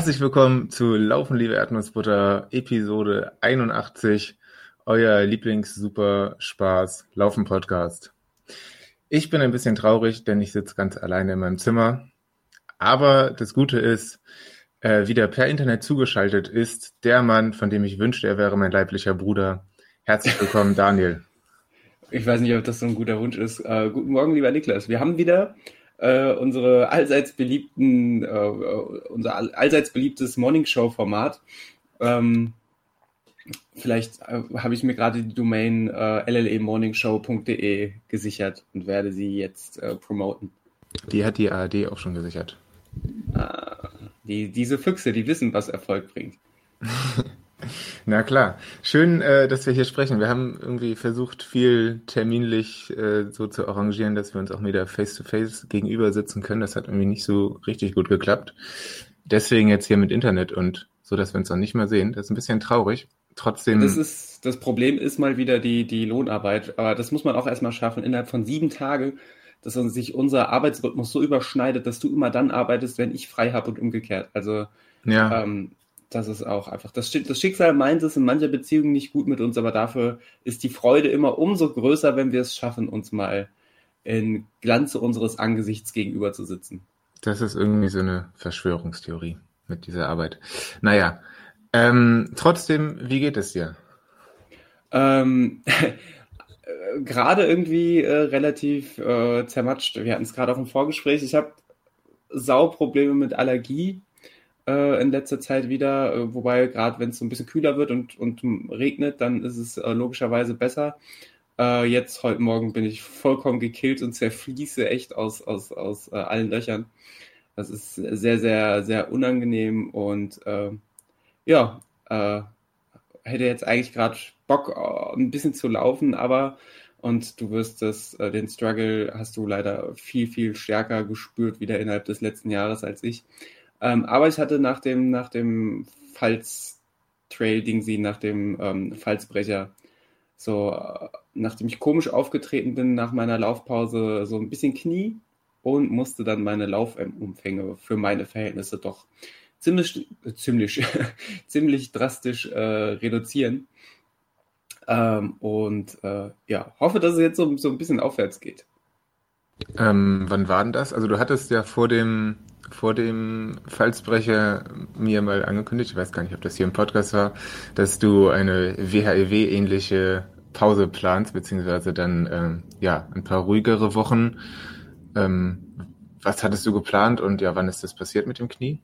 Herzlich willkommen zu Laufen, liebe Erdnussbutter, Episode 81, euer Lieblings-Super-Spaß Laufen-Podcast. Ich bin ein bisschen traurig, denn ich sitze ganz alleine in meinem Zimmer. Aber das Gute ist, äh, wieder per Internet zugeschaltet ist der Mann, von dem ich wünschte, er wäre mein leiblicher Bruder. Herzlich willkommen, Daniel. Ich weiß nicht, ob das so ein guter Wunsch ist. Äh, guten Morgen, lieber Niklas. Wir haben wieder äh, unsere allseits beliebten, äh, unser allseits beliebtes Morning Show Format. Ähm, vielleicht äh, habe ich mir gerade die Domain äh, llemorningshow.de gesichert und werde sie jetzt äh, promoten. Die hat die ARD auch schon gesichert. Ah, die, diese Füchse, die wissen, was Erfolg bringt. Na klar. Schön, äh, dass wir hier sprechen. Wir haben irgendwie versucht, viel terminlich äh, so zu arrangieren, dass wir uns auch wieder face-to-face gegenüber sitzen können. Das hat irgendwie nicht so richtig gut geklappt. Deswegen jetzt hier mit Internet und so, dass wir uns auch nicht mehr sehen. Das ist ein bisschen traurig. Trotzdem. Das ist, das Problem ist mal wieder die, die Lohnarbeit. Aber das muss man auch erstmal schaffen. Innerhalb von sieben Tagen, dass sich unser Arbeitsrhythmus so überschneidet, dass du immer dann arbeitest, wenn ich frei habe und umgekehrt. Also, ja. ähm, das ist auch einfach. Das, das Schicksal meint es in mancher Beziehung nicht gut mit uns, aber dafür ist die Freude immer umso größer, wenn wir es schaffen, uns mal in Glanze unseres Angesichts gegenüber zu sitzen. Das ist irgendwie so eine Verschwörungstheorie mit dieser Arbeit. Naja, ähm, trotzdem, wie geht es dir? Ähm, gerade irgendwie äh, relativ äh, zermatscht. Wir hatten es gerade auch im Vorgespräch. Ich habe Sauprobleme mit Allergie äh, in letzter Zeit wieder, äh, wobei gerade wenn es so ein bisschen kühler wird und, und regnet, dann ist es äh, logischerweise besser. Äh, jetzt, heute Morgen, bin ich vollkommen gekillt und zerfließe echt aus, aus, aus äh, allen Löchern. Das ist sehr, sehr, sehr unangenehm und ja, hätte jetzt eigentlich gerade Bock, ein bisschen zu laufen, aber und du wirst das, den Struggle hast du leider viel, viel stärker gespürt wieder innerhalb des letzten Jahres als ich. Ähm, aber ich hatte nach dem, nach dem Falz-Trail-Ding nach dem ähm, Falzbrecher, so, äh, nachdem ich komisch aufgetreten bin nach meiner Laufpause, so ein bisschen Knie und musste dann meine Laufumfänge für meine Verhältnisse doch ziemlich, äh, ziemlich, ziemlich drastisch äh, reduzieren. Ähm, und äh, ja, hoffe, dass es jetzt so, so ein bisschen aufwärts geht. Ähm, wann war denn das? Also du hattest ja vor dem vor dem Falsbrecher mir mal angekündigt, ich weiß gar nicht, ob das hier im Podcast war, dass du eine WHEW-ähnliche Pause planst, beziehungsweise dann ähm, ja ein paar ruhigere Wochen. Ähm, was hattest du geplant und ja, wann ist das passiert mit dem Knie?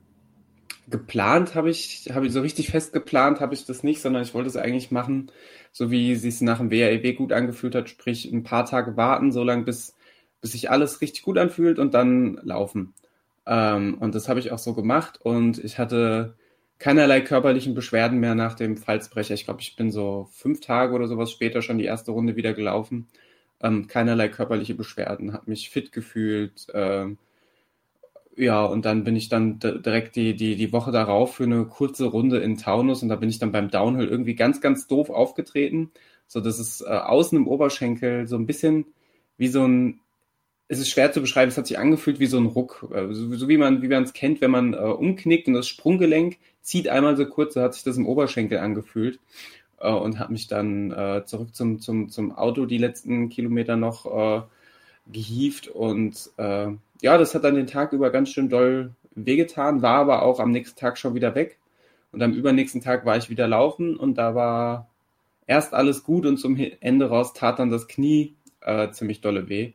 Geplant habe ich, habe ich so richtig fest geplant, habe ich das nicht, sondern ich wollte es eigentlich machen, so wie es sich nach dem WHEW gut angefühlt hat, sprich ein paar Tage warten, so lange bis, bis sich alles richtig gut anfühlt und dann laufen. Ähm, und das habe ich auch so gemacht und ich hatte keinerlei körperlichen Beschwerden mehr nach dem Falzbrecher. Ich glaube, ich bin so fünf Tage oder sowas später schon die erste Runde wieder gelaufen. Ähm, keinerlei körperliche Beschwerden, habe mich fit gefühlt. Ähm, ja, und dann bin ich dann direkt die, die, die Woche darauf für eine kurze Runde in Taunus und da bin ich dann beim Downhill irgendwie ganz, ganz doof aufgetreten, so dass es äh, außen im Oberschenkel so ein bisschen wie so ein es ist schwer zu beschreiben, es hat sich angefühlt wie so ein Ruck, äh, so, so wie man wie es kennt, wenn man äh, umknickt und das Sprunggelenk zieht einmal so kurz, so hat sich das im Oberschenkel angefühlt äh, und hat mich dann äh, zurück zum, zum, zum Auto die letzten Kilometer noch äh, gehievt und äh, ja, das hat dann den Tag über ganz schön doll wehgetan, war aber auch am nächsten Tag schon wieder weg und am übernächsten Tag war ich wieder laufen und da war erst alles gut und zum Ende raus tat dann das Knie ziemlich dolle weh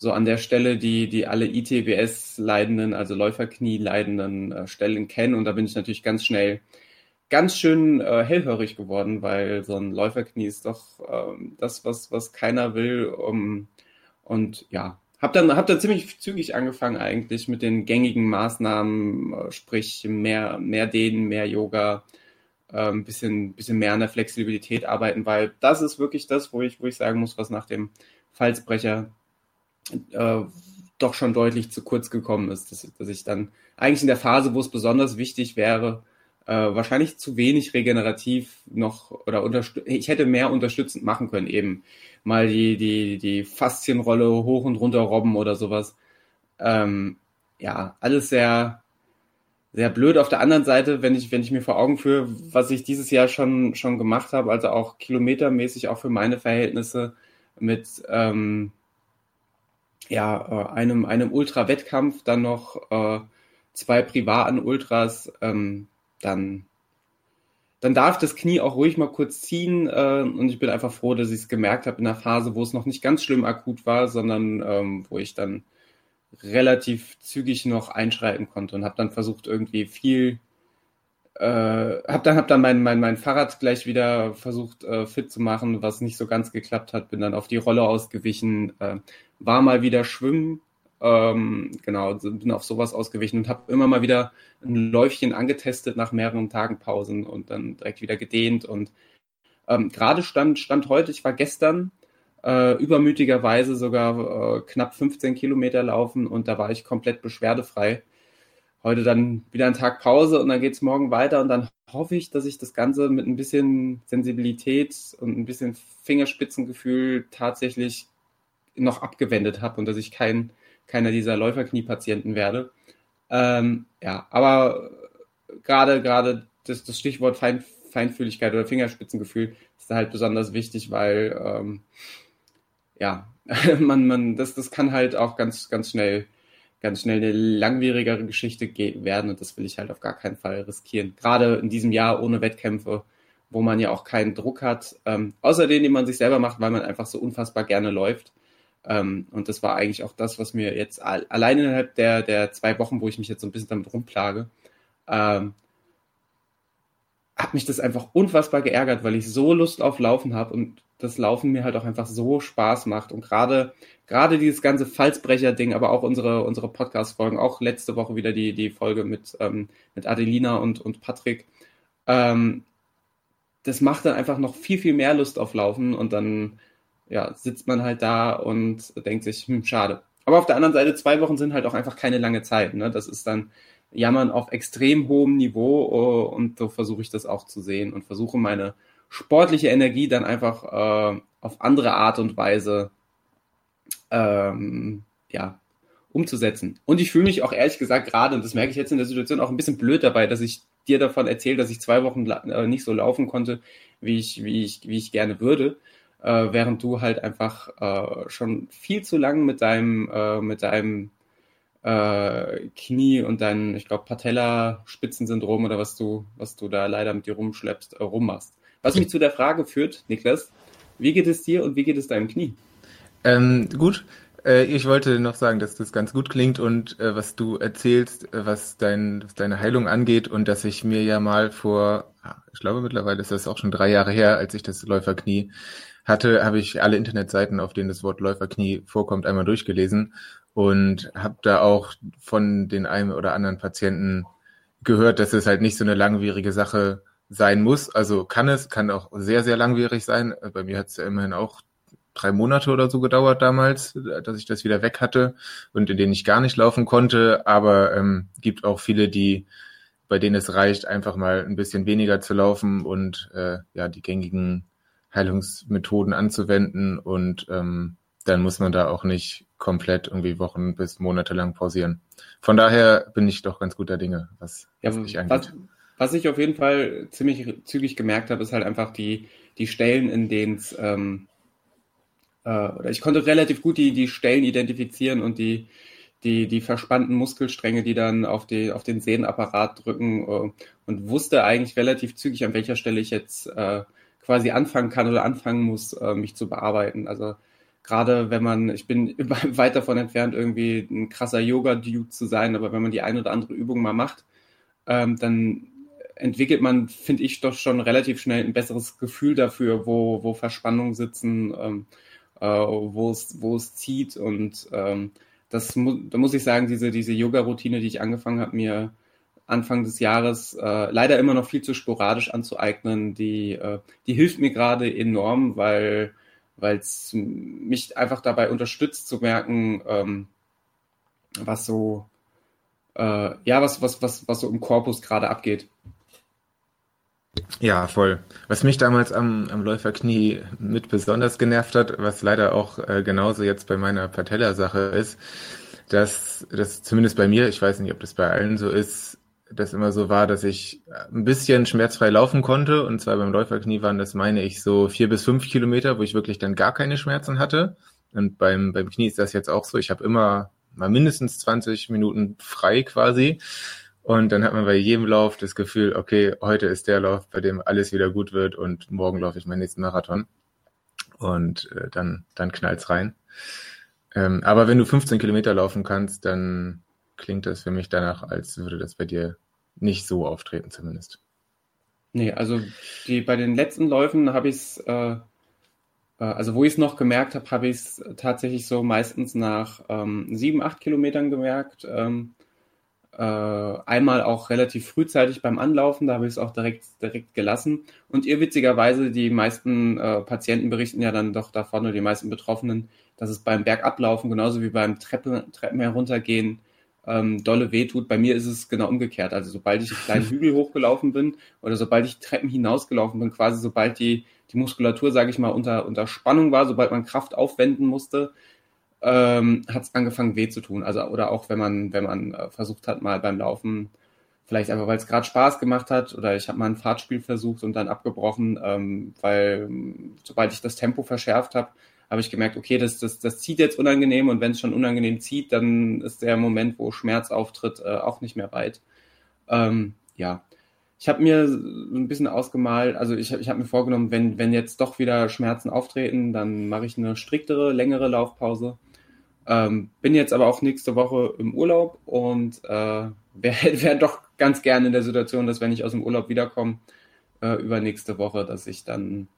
so an der Stelle, die, die alle ITBS-Leidenden, also Läuferknie-leidenden äh, Stellen kennen. Und da bin ich natürlich ganz schnell ganz schön äh, hellhörig geworden, weil so ein Läuferknie ist doch ähm, das, was, was keiner will. Um, und ja, hab dann, hab dann ziemlich zügig angefangen eigentlich mit den gängigen Maßnahmen, äh, sprich mehr, mehr Dehnen, mehr Yoga, ein ähm, bisschen, bisschen mehr an der Flexibilität arbeiten, weil das ist wirklich das, wo ich, wo ich sagen muss, was nach dem Falsbrecher äh, doch schon deutlich zu kurz gekommen ist, dass, dass, ich dann eigentlich in der Phase, wo es besonders wichtig wäre, äh, wahrscheinlich zu wenig regenerativ noch oder ich hätte mehr unterstützend machen können, eben mal die, die, die Faszienrolle hoch und runter robben oder sowas. Ähm, ja, alles sehr, sehr blöd. Auf der anderen Seite, wenn ich, wenn ich mir vor Augen führe, was ich dieses Jahr schon, schon gemacht habe, also auch kilometermäßig, auch für meine Verhältnisse mit ähm, ja, äh, einem, einem Ultra-Wettkampf, dann noch äh, zwei privaten Ultras, ähm, dann, dann darf das Knie auch ruhig mal kurz ziehen. Äh, und ich bin einfach froh, dass ich es gemerkt habe in einer Phase, wo es noch nicht ganz schlimm akut war, sondern ähm, wo ich dann relativ zügig noch einschreiten konnte und habe dann versucht, irgendwie viel äh, habe dann, hab dann mein, mein, mein Fahrrad gleich wieder versucht äh, fit zu machen, was nicht so ganz geklappt hat. Bin dann auf die Rolle ausgewichen, äh, war mal wieder schwimmen, ähm, genau, bin auf sowas ausgewichen und habe immer mal wieder ein Läufchen angetestet nach mehreren Tagen Pausen und dann direkt wieder gedehnt. Und ähm, gerade stand, stand heute, ich war gestern äh, übermütigerweise sogar äh, knapp 15 Kilometer laufen und da war ich komplett beschwerdefrei. Heute dann wieder ein Tag Pause und dann geht's morgen weiter und dann hoffe ich, dass ich das Ganze mit ein bisschen Sensibilität und ein bisschen Fingerspitzengefühl tatsächlich noch abgewendet habe und dass ich kein keiner dieser Läuferkniepatienten werde. Ähm, ja, aber gerade gerade das, das Stichwort Fein, Feinfühligkeit oder Fingerspitzengefühl ist da halt besonders wichtig, weil ähm, ja, man, man, das, das kann halt auch ganz, ganz schnell, ganz schnell eine langwierigere Geschichte werden und das will ich halt auf gar keinen Fall riskieren. Gerade in diesem Jahr ohne Wettkämpfe, wo man ja auch keinen Druck hat, ähm, außer den, den man sich selber macht, weil man einfach so unfassbar gerne läuft. Ähm, und das war eigentlich auch das, was mir jetzt allein innerhalb der, der zwei Wochen, wo ich mich jetzt so ein bisschen damit rumplage, ähm, hat mich das einfach unfassbar geärgert, weil ich so Lust auf Laufen habe und das Laufen mir halt auch einfach so Spaß macht. Und gerade, gerade dieses ganze Falsbrecher-Ding, aber auch unsere, unsere Podcast-Folgen, auch letzte Woche wieder die, die Folge mit, ähm, mit Adelina und, und Patrick, ähm, das macht dann einfach noch viel, viel mehr Lust auf Laufen und dann ja, sitzt man halt da und denkt sich, hm, schade. Aber auf der anderen Seite, zwei Wochen sind halt auch einfach keine lange Zeit. Ne? Das ist dann Jammern auf extrem hohem Niveau uh, und so versuche ich das auch zu sehen und versuche meine sportliche Energie dann einfach äh, auf andere Art und Weise ähm, ja, umzusetzen. Und ich fühle mich auch ehrlich gesagt gerade, und das merke ich jetzt in der Situation, auch ein bisschen blöd dabei, dass ich dir davon erzähle, dass ich zwei Wochen äh, nicht so laufen konnte, wie ich, wie ich, wie ich gerne würde äh, während du halt einfach äh, schon viel zu lang mit deinem, äh, mit deinem äh, Knie und deinem, ich glaube, Patella-Spitzensyndrom oder was du, was du da leider mit dir rumschleppst, äh, rummachst. Was mich zu der Frage führt, Niklas, wie geht es dir und wie geht es deinem Knie? Ähm, gut, äh, ich wollte noch sagen, dass das ganz gut klingt und äh, was du erzählst, äh, was, dein, was deine Heilung angeht und dass ich mir ja mal vor, ich glaube mittlerweile ist das auch schon drei Jahre her, als ich das Läuferknie hatte, habe ich alle Internetseiten, auf denen das Wort Läuferknie vorkommt, einmal durchgelesen und habe da auch von den einen oder anderen Patienten gehört, dass es halt nicht so eine langwierige Sache sein muss. Also kann es, kann auch sehr, sehr langwierig sein. Bei mir hat es ja immerhin auch drei Monate oder so gedauert damals, dass ich das wieder weg hatte und in denen ich gar nicht laufen konnte. Aber ähm, gibt auch viele, die bei denen es reicht, einfach mal ein bisschen weniger zu laufen und äh, ja die gängigen Heilungsmethoden anzuwenden und ähm, dann muss man da auch nicht komplett irgendwie Wochen bis Monate lang pausieren. Von daher bin ich doch ganz guter Dinge, was, ja, was mich angeht. Was, was ich auf jeden Fall ziemlich zügig gemerkt habe, ist halt einfach die, die Stellen, in denen es, ähm, äh, oder ich konnte relativ gut die, die Stellen identifizieren und die, die, die verspannten Muskelstränge, die dann auf, die, auf den Sehnenapparat drücken äh, und wusste eigentlich relativ zügig, an welcher Stelle ich jetzt äh, quasi anfangen kann oder anfangen muss, äh, mich zu bearbeiten. Also gerade wenn man, ich bin weit davon entfernt, irgendwie ein krasser Yoga-Dude zu sein, aber wenn man die eine oder andere Übung mal macht, ähm, dann entwickelt man, finde ich, doch schon relativ schnell ein besseres Gefühl dafür, wo, wo Verspannungen sitzen, ähm, äh, wo, es, wo es zieht. Und ähm, das mu da muss ich sagen, diese, diese Yoga-Routine, die ich angefangen habe, mir Anfang des Jahres äh, leider immer noch viel zu sporadisch anzueignen, die, äh, die hilft mir gerade enorm, weil es mich einfach dabei unterstützt zu merken, ähm, was so äh, ja, was, was, was, was so im Korpus gerade abgeht. Ja, voll. Was mich damals am, am Läuferknie mit besonders genervt hat, was leider auch äh, genauso jetzt bei meiner Patella-Sache ist, dass das zumindest bei mir, ich weiß nicht, ob das bei allen so ist, das immer so war, dass ich ein bisschen schmerzfrei laufen konnte. Und zwar beim Läuferknie waren das, meine ich, so vier bis fünf Kilometer, wo ich wirklich dann gar keine Schmerzen hatte. Und beim, beim Knie ist das jetzt auch so. Ich habe immer mal mindestens 20 Minuten frei quasi. Und dann hat man bei jedem Lauf das Gefühl, okay, heute ist der Lauf, bei dem alles wieder gut wird und morgen laufe ich meinen nächsten Marathon. Und äh, dann, dann knallt's rein. Ähm, aber wenn du 15 Kilometer laufen kannst, dann klingt das für mich danach, als würde das bei dir nicht so auftreten zumindest. Nee, also die, bei den letzten Läufen habe ich es, äh, äh, also wo ich es noch gemerkt habe, habe ich es tatsächlich so meistens nach ähm, sieben, acht Kilometern gemerkt. Ähm, äh, einmal auch relativ frühzeitig beim Anlaufen, da habe ich es auch direkt, direkt gelassen. Und irrwitzigerweise, die meisten äh, Patienten berichten ja dann doch davon, oder die meisten Betroffenen, dass es beim Bergablaufen genauso wie beim Treppen, Treppen heruntergehen ähm, dolle wehtut. Bei mir ist es genau umgekehrt. Also sobald ich einen kleinen Hügel hochgelaufen bin oder sobald ich Treppen hinausgelaufen bin, quasi sobald die, die Muskulatur, sage ich mal, unter, unter Spannung war, sobald man Kraft aufwenden musste, ähm, hat es angefangen weh zu tun. Also oder auch wenn man, wenn man äh, versucht hat, mal beim Laufen, vielleicht einfach weil es gerade Spaß gemacht hat oder ich habe mal ein Fahrtspiel versucht und dann abgebrochen, ähm, weil sobald ich das Tempo verschärft habe, habe ich gemerkt, okay, das, das, das zieht jetzt unangenehm und wenn es schon unangenehm zieht, dann ist der Moment, wo Schmerz auftritt, äh, auch nicht mehr weit. Ähm, ja, ich habe mir ein bisschen ausgemalt, also ich, ich habe mir vorgenommen, wenn, wenn jetzt doch wieder Schmerzen auftreten, dann mache ich eine striktere, längere Laufpause. Ähm, bin jetzt aber auch nächste Woche im Urlaub und äh, wäre wär doch ganz gerne in der Situation, dass wenn ich aus dem Urlaub wiederkomme, äh, übernächste Woche, dass ich dann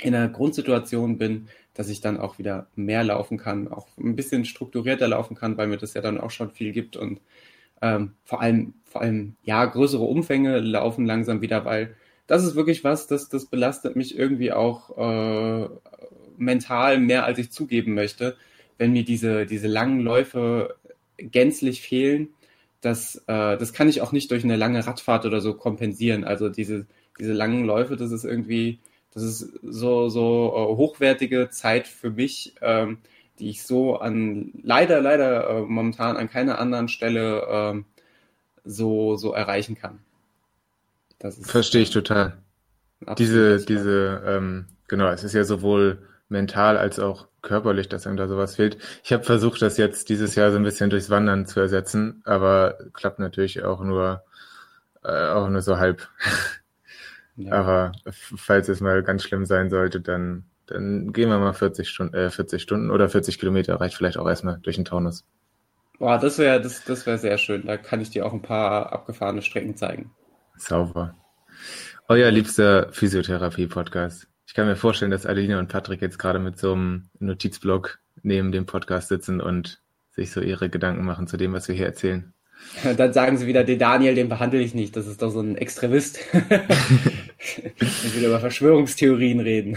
in einer Grundsituation bin, dass ich dann auch wieder mehr laufen kann, auch ein bisschen strukturierter laufen kann, weil mir das ja dann auch schon viel gibt und ähm, vor allem, vor allem, ja, größere Umfänge laufen langsam wieder, weil das ist wirklich was, das, das belastet mich irgendwie auch äh, mental mehr, als ich zugeben möchte, wenn mir diese, diese langen Läufe gänzlich fehlen. Das, äh, das kann ich auch nicht durch eine lange Radfahrt oder so kompensieren. Also diese, diese langen Läufe, das ist irgendwie, das ist so, so äh, hochwertige Zeit für mich, ähm, die ich so an, leider, leider äh, momentan an keiner anderen Stelle ähm, so, so erreichen kann. Ist, Verstehe ich total. Diese, diese, ähm, genau, es ist ja sowohl mental als auch körperlich, dass einem da sowas fehlt. Ich habe versucht, das jetzt dieses Jahr so ein bisschen durchs Wandern zu ersetzen, aber klappt natürlich auch nur, äh, auch nur so halb. Ja. Aber falls es mal ganz schlimm sein sollte, dann, dann gehen wir mal 40 Stunden, äh, 40 Stunden oder 40 Kilometer, reicht vielleicht auch erstmal durch den Taunus. Boah, das wäre das, das wär sehr schön. Da kann ich dir auch ein paar abgefahrene Strecken zeigen. Sauber. Euer liebster Physiotherapie-Podcast. Ich kann mir vorstellen, dass Adeline und Patrick jetzt gerade mit so einem Notizblock neben dem Podcast sitzen und sich so ihre Gedanken machen zu dem, was wir hier erzählen. Dann sagen sie wieder, den Daniel, den behandle ich nicht. Das ist doch so ein Extremist. ich will über Verschwörungstheorien reden.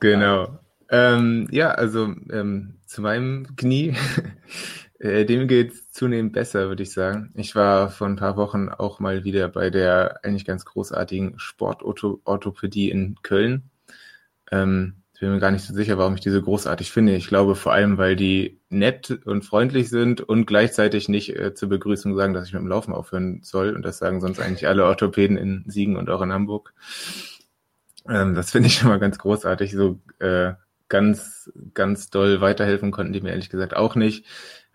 Genau. Ähm, ja, also ähm, zu meinem Knie. Äh, dem geht's zunehmend besser, würde ich sagen. Ich war vor ein paar Wochen auch mal wieder bei der eigentlich ganz großartigen Sportorthopädie in Köln. Ähm, ich bin mir gar nicht so sicher, warum ich diese großartig finde. Ich glaube vor allem, weil die nett und freundlich sind und gleichzeitig nicht äh, zur Begrüßung sagen, dass ich mit dem Laufen aufhören soll. Und das sagen sonst eigentlich alle Orthopäden in Siegen und auch in Hamburg. Ähm, das finde ich schon mal ganz großartig. So äh, ganz, ganz doll weiterhelfen konnten die mir ehrlich gesagt auch nicht.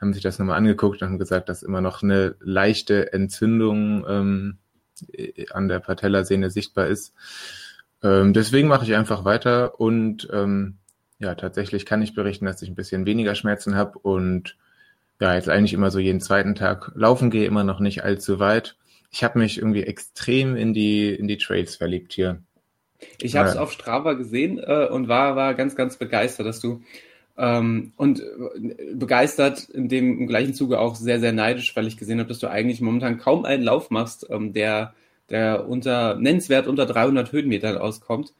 Haben sich das nochmal angeguckt und haben gesagt, dass immer noch eine leichte Entzündung ähm, an der Patellasehne sichtbar ist. Ähm, deswegen mache ich einfach weiter und ähm, ja, tatsächlich kann ich berichten, dass ich ein bisschen weniger Schmerzen habe und ja, jetzt eigentlich immer so jeden zweiten Tag laufen gehe, immer noch nicht allzu weit. Ich habe mich irgendwie extrem in die, in die Trails verliebt hier. Ich habe es ja. auf Strava gesehen äh, und war, war ganz, ganz begeistert, dass du ähm, und äh, begeistert in dem im gleichen Zuge auch sehr, sehr neidisch, weil ich gesehen habe, dass du eigentlich momentan kaum einen Lauf machst, ähm, der der unter nennenswert unter 300 Höhenmetern auskommt.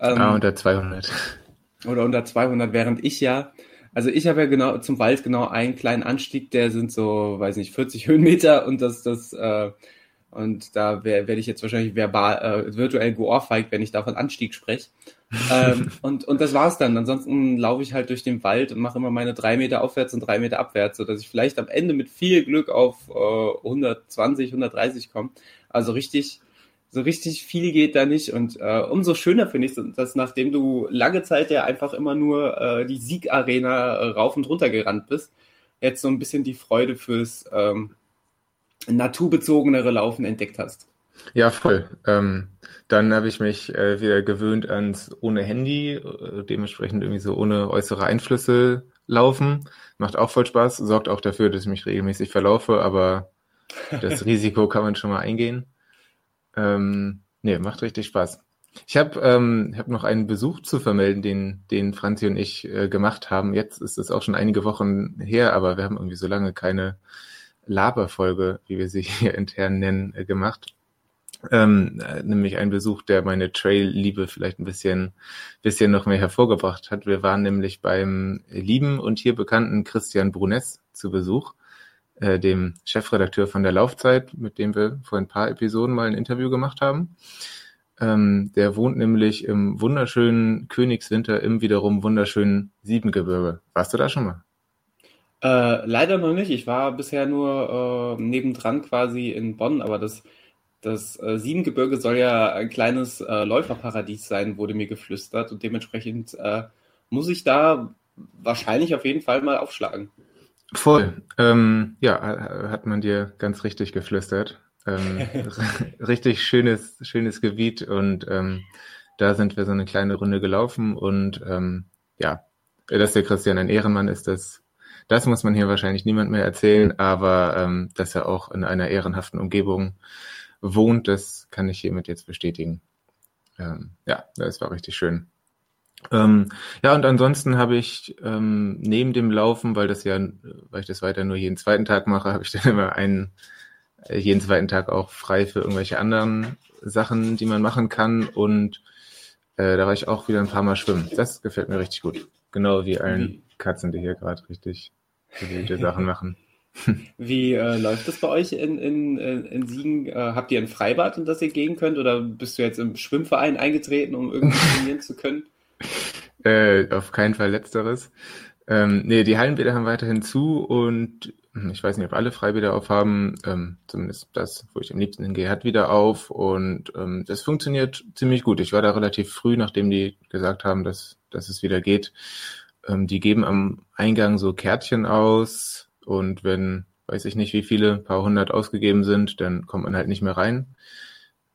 Ähm, ah, unter 200. Oder unter 200, während ich ja, also ich habe ja genau zum Wald genau einen kleinen Anstieg, der sind so, weiß nicht, 40 Höhenmeter und das, das, äh, Und da werde ich jetzt wahrscheinlich verbal, äh, virtuell geohrfeigt, wenn ich davon Anstieg spreche. ähm, und, und das war's dann. Ansonsten laufe ich halt durch den Wald und mache immer meine drei Meter aufwärts und drei Meter abwärts, sodass ich vielleicht am Ende mit viel Glück auf äh, 120, 130 komme. Also richtig, so richtig viel geht da nicht. Und äh, umso schöner finde ich, dass nachdem du lange Zeit ja einfach immer nur äh, die Siegarena äh, rauf und runter gerannt bist, jetzt so ein bisschen die Freude fürs ähm, naturbezogenere Laufen entdeckt hast. Ja, voll. Ähm, dann habe ich mich äh, wieder gewöhnt ans ohne Handy, äh, dementsprechend irgendwie so ohne äußere Einflüsse laufen. Macht auch voll Spaß, sorgt auch dafür, dass ich mich regelmäßig verlaufe, aber das Risiko kann man schon mal eingehen. Ähm, nee, macht richtig Spaß. Ich habe ähm, hab noch einen Besuch zu vermelden, den, den Franzi und ich äh, gemacht haben. Jetzt ist es auch schon einige Wochen her, aber wir haben irgendwie so lange keine Laberfolge, wie wir sie hier intern nennen, äh, gemacht. Ähm, äh, nämlich ein Besuch, der meine Trail-Liebe vielleicht ein bisschen, bisschen noch mehr hervorgebracht hat. Wir waren nämlich beim lieben und hier bekannten Christian Brunes zu Besuch, äh, dem Chefredakteur von der Laufzeit, mit dem wir vor ein paar Episoden mal ein Interview gemacht haben. Ähm, der wohnt nämlich im wunderschönen Königswinter im wiederum wunderschönen Siebengebirge. Warst du da schon mal? Äh, leider noch nicht. Ich war bisher nur äh, nebendran quasi in Bonn, aber das, das äh, Siebengebirge soll ja ein kleines äh, Läuferparadies sein, wurde mir geflüstert und dementsprechend äh, muss ich da wahrscheinlich auf jeden Fall mal aufschlagen. Voll. Ähm, ja, hat man dir ganz richtig geflüstert. Ähm, richtig schönes, schönes Gebiet und ähm, da sind wir so eine kleine Runde gelaufen und ähm, ja, dass der Christian ein Ehrenmann ist, das das muss man hier wahrscheinlich niemand mehr erzählen, aber ähm, dass er auch in einer ehrenhaften Umgebung wohnt, das kann ich hiermit jetzt bestätigen. Ähm, ja, das war richtig schön. Ähm, ja, und ansonsten habe ich ähm, neben dem Laufen, weil das ja, weil ich das weiter nur jeden zweiten Tag mache, habe ich dann immer einen äh, jeden zweiten Tag auch frei für irgendwelche anderen Sachen, die man machen kann. Und äh, da war ich auch wieder ein paar Mal schwimmen. Das gefällt mir richtig gut. Genau wie allen Katzen, die hier gerade richtig gewählte Sachen machen. Wie äh, läuft das bei euch in, in, in Siegen? Äh, habt ihr ein Freibad, in das ihr gehen könnt? Oder bist du jetzt im Schwimmverein eingetreten, um irgendwie trainieren zu können? Äh, auf keinen Fall letzteres. Ähm, nee, die Hallenbäder haben weiterhin zu und hm, ich weiß nicht, ob alle Freibäder aufhaben. Ähm, zumindest das, wo ich am liebsten hingehe, hat wieder auf und ähm, das funktioniert ziemlich gut. Ich war da relativ früh, nachdem die gesagt haben, dass, dass es wieder geht. Ähm, die geben am Eingang so Kärtchen aus und wenn, weiß ich nicht, wie viele, paar hundert ausgegeben sind, dann kommt man halt nicht mehr rein.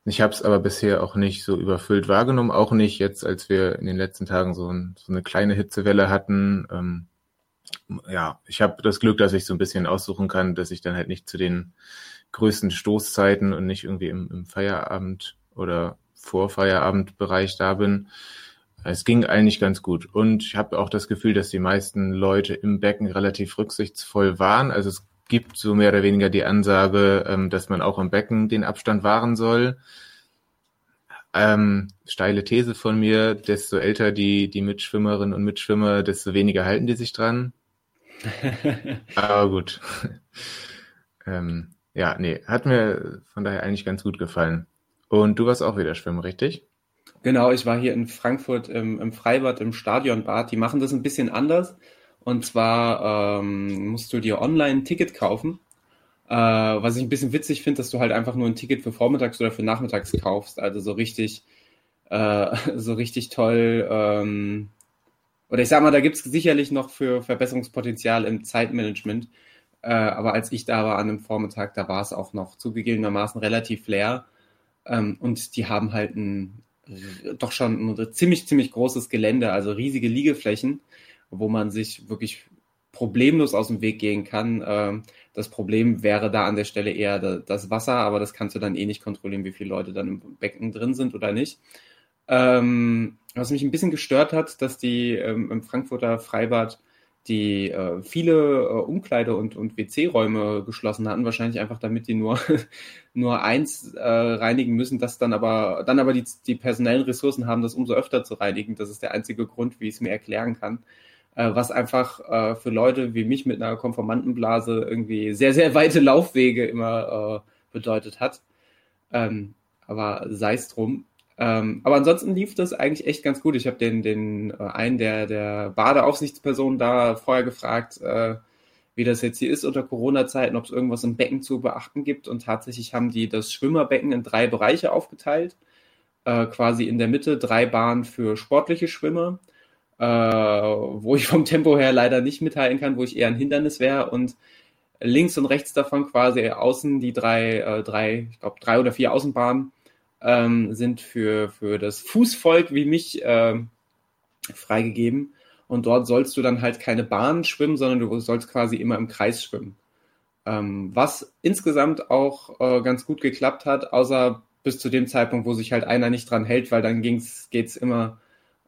Ich habe es aber bisher auch nicht so überfüllt wahrgenommen, auch nicht jetzt, als wir in den letzten Tagen so, ein, so eine kleine Hitzewelle hatten. Ähm, ja, ich habe das Glück, dass ich so ein bisschen aussuchen kann, dass ich dann halt nicht zu den größten Stoßzeiten und nicht irgendwie im, im Feierabend oder Vorfeierabendbereich da bin. Es ging eigentlich ganz gut. Und ich habe auch das Gefühl, dass die meisten Leute im Becken relativ rücksichtsvoll waren. Also es gibt so mehr oder weniger die Ansage, ähm, dass man auch im Becken den Abstand wahren soll. Ähm, steile These von mir, desto älter die, die Mitschwimmerinnen und Mitschwimmer, desto weniger halten die sich dran. Aber gut. ähm, ja, nee, hat mir von daher eigentlich ganz gut gefallen. Und du warst auch wieder schwimmen, richtig? Genau, ich war hier in Frankfurt im, im Freibad, im Stadionbad. Die machen das ein bisschen anders. Und zwar ähm, musst du dir online ein Ticket kaufen. Äh, was ich ein bisschen witzig finde, dass du halt einfach nur ein Ticket für vormittags oder für nachmittags kaufst. Also so richtig, äh, so richtig toll. Ähm, oder ich sag mal, da gibt es sicherlich noch für Verbesserungspotenzial im Zeitmanagement. Äh, aber als ich da war an einem Vormittag, da war es auch noch zugegebenermaßen relativ leer. Ähm, und die haben halt ein doch schon ein ziemlich, ziemlich großes Gelände, also riesige Liegeflächen, wo man sich wirklich problemlos aus dem Weg gehen kann. Ähm, das Problem wäre da an der Stelle eher das Wasser, aber das kannst du dann eh nicht kontrollieren, wie viele Leute dann im Becken drin sind oder nicht. Ähm, was mich ein bisschen gestört hat, dass die ähm, im Frankfurter Freibad die äh, viele äh, Umkleide- und, und WC-Räume geschlossen hatten, wahrscheinlich einfach damit die nur, nur eins äh, reinigen müssen, das dann aber, dann aber die, die personellen Ressourcen haben, das umso öfter zu reinigen. Das ist der einzige Grund, wie ich es mir erklären kann. Äh, was einfach äh, für Leute wie mich mit einer Konformantenblase irgendwie sehr, sehr weite Laufwege immer äh, bedeutet hat. Ähm, aber sei es drum. Ähm, aber ansonsten lief das eigentlich echt ganz gut. Ich habe den, den äh, einen der, der Badeaufsichtspersonen da vorher gefragt, äh, wie das jetzt hier ist unter Corona-Zeiten, ob es irgendwas im Becken zu beachten gibt. Und tatsächlich haben die das Schwimmerbecken in drei Bereiche aufgeteilt. Äh, quasi in der Mitte drei Bahnen für sportliche Schwimmer, äh, wo ich vom Tempo her leider nicht mithalten kann, wo ich eher ein Hindernis wäre. Und links und rechts davon quasi außen die drei, äh, drei ich glaube, drei oder vier Außenbahnen ähm, sind für, für das Fußvolk wie mich äh, freigegeben. Und dort sollst du dann halt keine Bahn schwimmen, sondern du sollst quasi immer im Kreis schwimmen. Ähm, was insgesamt auch äh, ganz gut geklappt hat, außer bis zu dem Zeitpunkt, wo sich halt einer nicht dran hält, weil dann geht es immer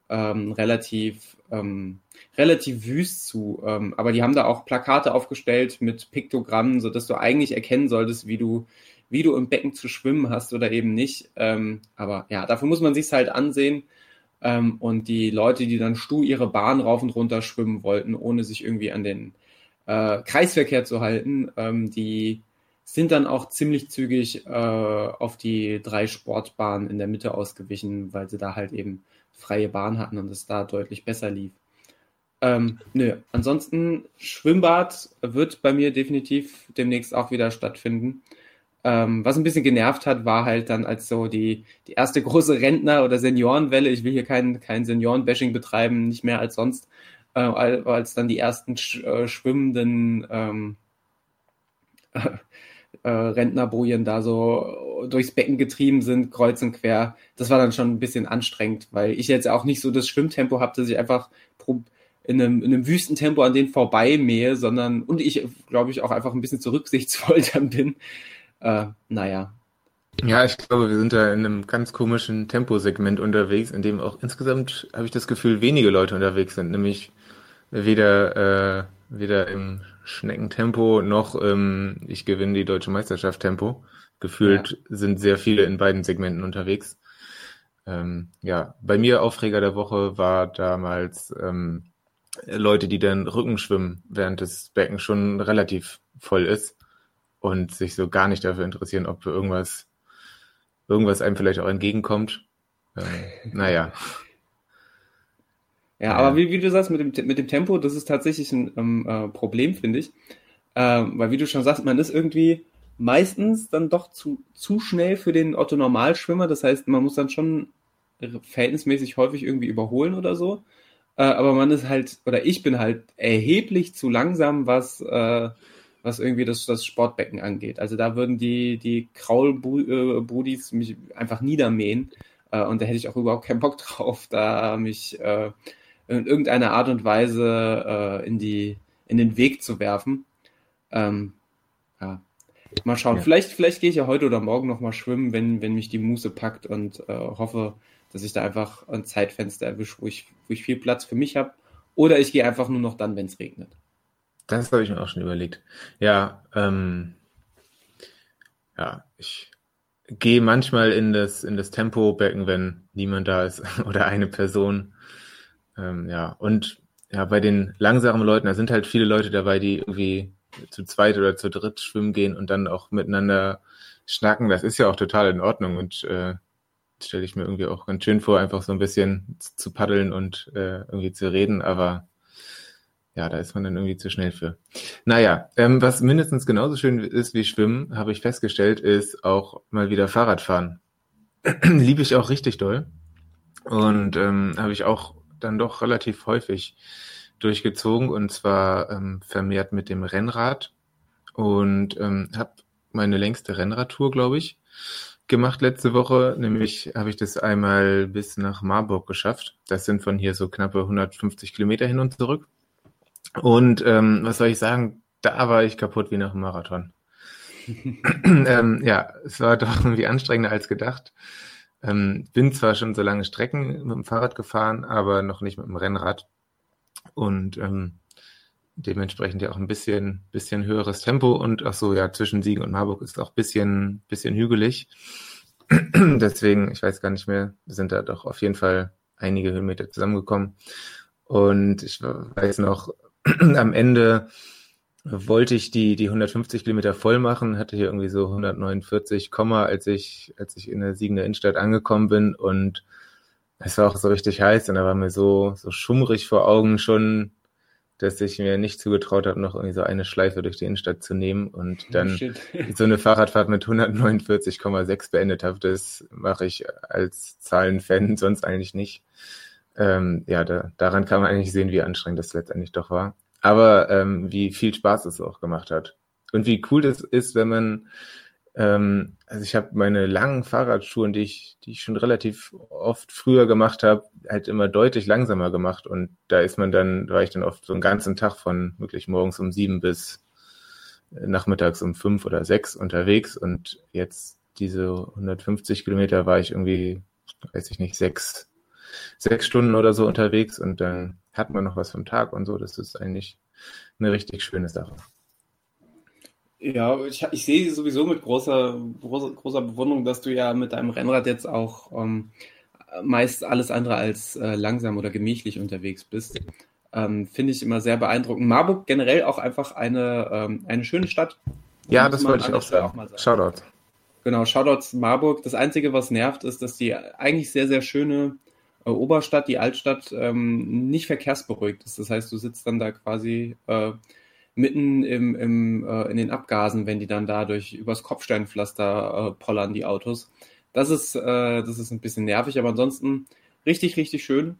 ähm, relativ, ähm, relativ wüst zu. Ähm, aber die haben da auch Plakate aufgestellt mit Piktogrammen, sodass du eigentlich erkennen solltest, wie du, wie du im Becken zu schwimmen hast oder eben nicht. Ähm, aber ja, dafür muss man sich halt ansehen. Ähm, und die Leute, die dann stuh ihre Bahn rauf und runter schwimmen wollten, ohne sich irgendwie an den äh, Kreisverkehr zu halten, ähm, die sind dann auch ziemlich zügig äh, auf die drei Sportbahnen in der Mitte ausgewichen, weil sie da halt eben freie Bahn hatten und es da deutlich besser lief. Ähm, nö, ansonsten Schwimmbad wird bei mir definitiv demnächst auch wieder stattfinden. Ähm, was ein bisschen genervt hat, war halt dann als so die, die erste große Rentner- oder Seniorenwelle, ich will hier kein, kein Seniorenbashing betreiben, nicht mehr als sonst, äh, als dann die ersten sch äh, schwimmenden ähm, äh, Rentnerbojen da so durchs Becken getrieben sind, kreuz und quer. Das war dann schon ein bisschen anstrengend, weil ich jetzt auch nicht so das Schwimmtempo habe, dass ich einfach in einem, in einem Wüstentempo an denen vorbei mähe, sondern und ich, glaube ich, auch einfach ein bisschen zu rücksichtsvoll dann bin. Äh, naja. Ja, ich glaube, wir sind da in einem ganz komischen Temposegment unterwegs, in dem auch insgesamt, habe ich das Gefühl, wenige Leute unterwegs sind, nämlich weder, äh, weder im Schneckentempo noch ähm, ich gewinne die deutsche Meisterschaft Tempo. Gefühlt ja. sind sehr viele in beiden Segmenten unterwegs. Ähm, ja, bei mir Aufreger der Woche war damals ähm, Leute, die dann Rücken schwimmen, während das Becken schon relativ voll ist und sich so gar nicht dafür interessieren, ob irgendwas, irgendwas einem vielleicht auch entgegenkommt. Ähm, naja. Ja, aber wie, wie du sagst, mit dem, mit dem Tempo, das ist tatsächlich ein ähm, äh, Problem, finde ich. Ähm, weil wie du schon sagst, man ist irgendwie meistens dann doch zu, zu schnell für den Otto-Normalschwimmer. Das heißt, man muss dann schon verhältnismäßig häufig irgendwie überholen oder so. Äh, aber man ist halt, oder ich bin halt erheblich zu langsam, was, äh, was irgendwie das, das Sportbecken angeht. Also da würden die, die Kraulbrudis mich einfach niedermähen. Äh, und da hätte ich auch überhaupt keinen Bock drauf, da mich äh, in irgendeiner Art und Weise äh, in, die, in den Weg zu werfen. Ähm, ja. Mal schauen. Ja. Vielleicht, vielleicht gehe ich ja heute oder morgen nochmal schwimmen, wenn, wenn mich die Muße packt und äh, hoffe, dass ich da einfach ein Zeitfenster erwische, wo ich, wo ich viel Platz für mich habe. Oder ich gehe einfach nur noch dann, wenn es regnet. Das habe ich mir auch schon überlegt. Ja, ähm, ja, ich gehe manchmal in das, in das Tempobecken, wenn niemand da ist oder eine Person. Ähm, ja, und ja, bei den langsamen Leuten, da sind halt viele Leute dabei, die irgendwie zu zweit oder zu dritt schwimmen gehen und dann auch miteinander schnacken. Das ist ja auch total in Ordnung und äh, stelle ich mir irgendwie auch ganz schön vor, einfach so ein bisschen zu paddeln und äh, irgendwie zu reden, aber ja, da ist man dann irgendwie zu schnell für. Naja, ähm, was mindestens genauso schön ist wie Schwimmen, habe ich festgestellt, ist auch mal wieder Fahrradfahren. Liebe ich auch richtig doll. Und ähm, habe ich auch dann doch relativ häufig durchgezogen und zwar ähm, vermehrt mit dem Rennrad und ähm, habe meine längste Rennradtour, glaube ich, gemacht letzte Woche. Nämlich habe ich das einmal bis nach Marburg geschafft. Das sind von hier so knappe 150 Kilometer hin und zurück. Und ähm, was soll ich sagen? Da war ich kaputt wie nach einem Marathon. ähm, ja, es war doch irgendwie anstrengender als gedacht. Ähm, bin zwar schon so lange Strecken mit dem Fahrrad gefahren, aber noch nicht mit dem Rennrad. Und ähm, dementsprechend ja auch ein bisschen, bisschen höheres Tempo. Und ach so, ja, zwischen Siegen und Marburg ist auch bisschen, bisschen hügelig. Deswegen, ich weiß gar nicht mehr, sind da doch auf jeden Fall einige Höhenmeter zusammengekommen. Und ich weiß noch, am Ende wollte ich die, die 150 Kilometer voll machen, hatte hier irgendwie so 149, als ich, als ich in der Siegender Innenstadt angekommen bin und es war auch so richtig heiß und da war mir so, so schummrig vor Augen schon, dass ich mir nicht zugetraut habe, noch irgendwie so eine Schleife durch die Innenstadt zu nehmen und oh, dann oh, so eine Fahrradfahrt mit 149,6 beendet habe. Das mache ich als Zahlenfan sonst eigentlich nicht. Ähm, ja, da, daran kann man eigentlich sehen, wie anstrengend das letztendlich doch war. Aber ähm, wie viel Spaß es auch gemacht hat. Und wie cool das ist, wenn man, ähm, also ich habe meine langen Fahrradschuhe, die ich, die ich schon relativ oft früher gemacht habe, halt immer deutlich langsamer gemacht. Und da ist man dann, war ich dann oft so einen ganzen Tag von wirklich morgens um sieben bis nachmittags um fünf oder sechs unterwegs. Und jetzt diese 150 Kilometer war ich irgendwie, weiß ich nicht, sechs, sechs Stunden oder so unterwegs und dann hat man noch was vom Tag und so. Das ist eigentlich eine richtig schöne Sache. Ja, ich, ich sehe sowieso mit großer, großer, großer Bewunderung, dass du ja mit deinem Rennrad jetzt auch ähm, meist alles andere als äh, langsam oder gemächlich unterwegs bist. Ähm, Finde ich immer sehr beeindruckend. Marburg generell auch einfach eine, ähm, eine schöne Stadt. Ja, das wollte ich auch sagen. auch mal sagen. Shoutout. Genau, Shoutouts Marburg. Das Einzige, was nervt, ist, dass die eigentlich sehr, sehr schöne Oberstadt, die Altstadt, ähm, nicht verkehrsberuhigt ist. Das heißt, du sitzt dann da quasi äh, mitten im, im, äh, in den Abgasen, wenn die dann dadurch übers Kopfsteinpflaster äh, pollern, die Autos. Das ist, äh, das ist ein bisschen nervig, aber ansonsten richtig, richtig schön.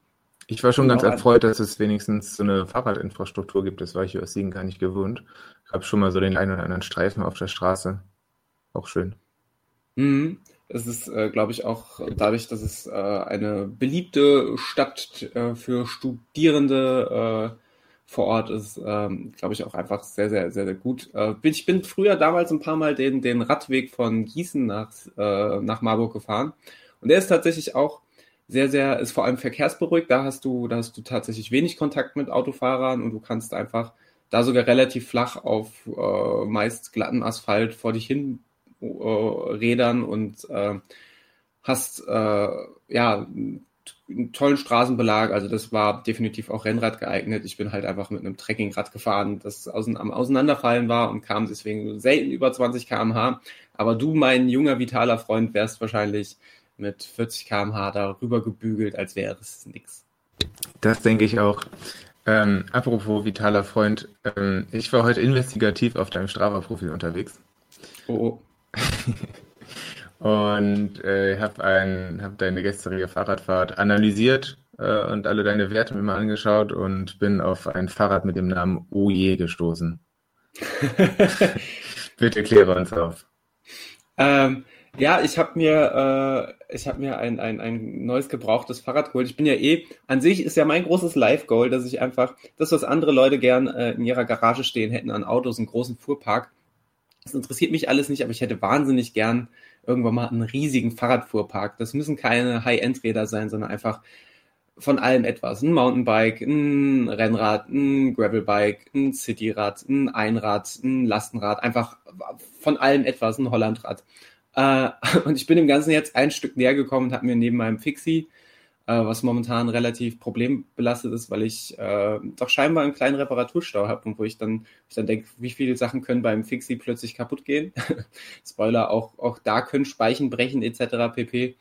Ich war schon ganz erfreut, dass es wenigstens so eine Fahrradinfrastruktur gibt. Das war ich hier aus Siegen gar nicht gewohnt. Ich habe schon mal so den einen oder anderen Streifen auf der Straße. Auch schön. Mhm. Es ist, äh, glaube ich, auch dadurch, dass es äh, eine beliebte Stadt äh, für Studierende äh, vor Ort ist, ähm, glaube ich, auch einfach sehr, sehr, sehr, sehr gut. Äh, ich bin früher damals ein paar Mal den, den Radweg von Gießen nach, äh, nach Marburg gefahren. Und der ist tatsächlich auch sehr, sehr, ist vor allem verkehrsberuhigt. Da hast du, da hast du tatsächlich wenig Kontakt mit Autofahrern und du kannst einfach da sogar relativ flach auf meist glatten Asphalt vor dich hin rädern und äh, hast äh, ja einen tollen Straßenbelag. Also das war definitiv auch Rennrad geeignet. Ich bin halt einfach mit einem Trekkingrad gefahren, das außen, am Auseinanderfallen war und kam deswegen selten über 20 km/h. Aber du, mein junger, vitaler Freund, wärst wahrscheinlich mit 40 km/h darüber gebügelt, als wäre es nichts. Das denke ich auch. Ähm, apropos vitaler Freund, ähm, ich war heute investigativ auf deinem Strava-Profil unterwegs. Oh. oh. und äh, habe hab deine gestrige Fahrradfahrt analysiert äh, und alle deine Werte mir mal angeschaut und bin auf ein Fahrrad mit dem Namen Oje gestoßen. Bitte kläre uns auf. Ähm, ja, ich habe mir, äh, ich hab mir ein, ein, ein neues gebrauchtes Fahrrad geholt. Ich bin ja eh, an sich ist ja mein großes Live-Goal, dass ich einfach das, was andere Leute gern äh, in ihrer Garage stehen hätten an Autos, einen großen Fuhrpark. Das interessiert mich alles nicht, aber ich hätte wahnsinnig gern irgendwann mal einen riesigen Fahrradfuhrpark. Das müssen keine High-End-Räder sein, sondern einfach von allem etwas. Ein Mountainbike, ein Rennrad, ein Gravelbike, ein Cityrad, ein Einrad, ein Lastenrad, einfach von allem etwas, ein Hollandrad. Äh, und ich bin dem Ganzen jetzt ein Stück näher gekommen und habe mir neben meinem Fixie, äh, was momentan relativ problembelastet ist, weil ich äh, doch scheinbar einen kleinen Reparaturstau habe und wo ich dann, ich dann denke, wie viele Sachen können beim Fixie plötzlich kaputt gehen. Spoiler, auch, auch da können Speichen brechen etc. pp.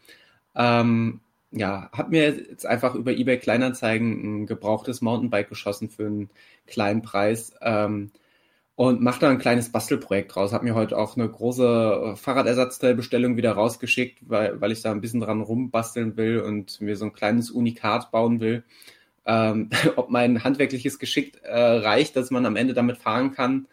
Ähm, ja, habe mir jetzt einfach über eBay Kleinanzeigen ein gebrauchtes Mountainbike geschossen für einen kleinen Preis. Ähm, und mache da ein kleines Bastelprojekt draus. Habe mir heute auch eine große äh, Fahrradersatzteilbestellung wieder rausgeschickt, weil, weil ich da ein bisschen dran rumbasteln will und mir so ein kleines Unikat bauen will. Ähm, ob mein handwerkliches Geschick äh, reicht, dass man am Ende damit fahren kann,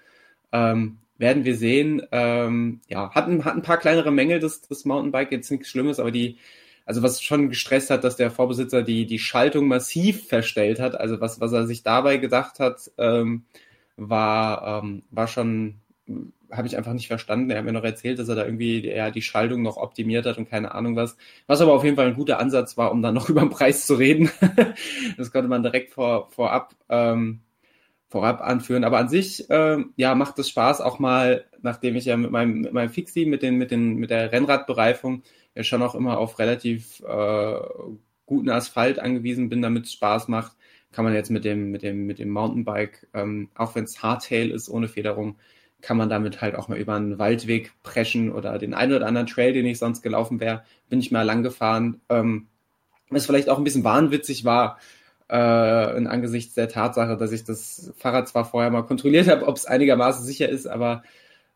ähm, werden wir sehen. Ähm, ja, hat ein, hat ein paar kleinere Mängel, das, das Mountainbike, jetzt nichts Schlimmes, aber die, also was schon gestresst hat, dass der Vorbesitzer die, die Schaltung massiv verstellt hat, also was, was er sich dabei gedacht hat, ähm, war, ähm, war schon, habe ich einfach nicht verstanden. Er hat mir noch erzählt, dass er da irgendwie ja, die Schaltung noch optimiert hat und keine Ahnung was. Was aber auf jeden Fall ein guter Ansatz war, um dann noch über den Preis zu reden. das konnte man direkt vor, vorab, ähm, vorab anführen. Aber an sich, äh, ja, macht es Spaß, auch mal, nachdem ich ja mit meinem, mit meinem Fixie, mit, den, mit, den, mit der Rennradbereifung ja schon auch immer auf relativ äh, guten Asphalt angewiesen bin, damit es Spaß macht, kann man jetzt mit dem, mit dem, mit dem Mountainbike, ähm, auch wenn es Hardtail ist, ohne Federung, kann man damit halt auch mal über einen Waldweg preschen oder den einen oder anderen Trail, den ich sonst gelaufen wäre, bin ich mal lang gefahren. Ähm, was vielleicht auch ein bisschen wahnwitzig war, äh, in angesichts der Tatsache, dass ich das Fahrrad zwar vorher mal kontrolliert habe, ob es einigermaßen sicher ist, aber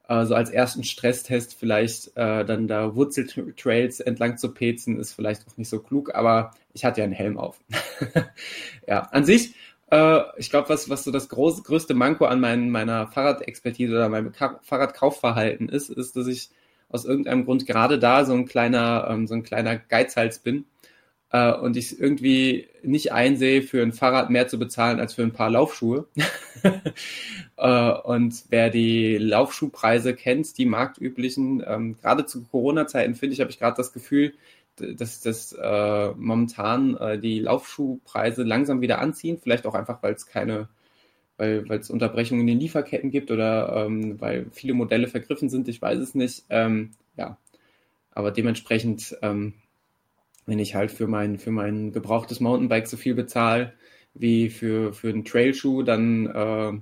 äh, so als ersten Stresstest vielleicht äh, dann da Wurzeltrails entlang zu pezen, ist vielleicht auch nicht so klug, aber ich hatte ja einen Helm auf. ja, an sich, äh, ich glaube, was, was so das groß, größte Manko an mein, meiner Fahrradexpertise oder meinem Ka Fahrradkaufverhalten ist, ist, dass ich aus irgendeinem Grund gerade da so ein kleiner, ähm, so ein kleiner Geizhals bin äh, und ich irgendwie nicht einsehe, für ein Fahrrad mehr zu bezahlen als für ein paar Laufschuhe. äh, und wer die Laufschuhpreise kennt, die marktüblichen, ähm, gerade zu Corona-Zeiten finde ich, habe ich gerade das Gefühl, dass, dass äh, momentan äh, die Laufschuhpreise langsam wieder anziehen. Vielleicht auch einfach, weil es keine weil es Unterbrechungen in den Lieferketten gibt oder ähm, weil viele Modelle vergriffen sind, ich weiß es nicht. Ähm, ja, aber dementsprechend ähm, wenn ich halt für mein, für mein gebrauchtes Mountainbike so viel bezahle wie für, für einen Trailschuh, dann äh,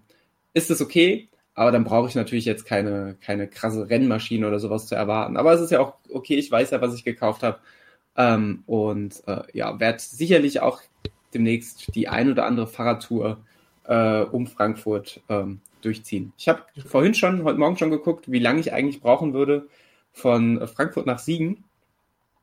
ist es okay. Aber dann brauche ich natürlich jetzt keine, keine krasse Rennmaschine oder sowas zu erwarten. Aber es ist ja auch okay, ich weiß ja, was ich gekauft habe. Ähm, und äh, ja, werde sicherlich auch demnächst die ein oder andere Fahrradtour äh, um Frankfurt ähm, durchziehen. Ich habe vorhin schon, heute Morgen schon geguckt, wie lange ich eigentlich brauchen würde von Frankfurt nach Siegen.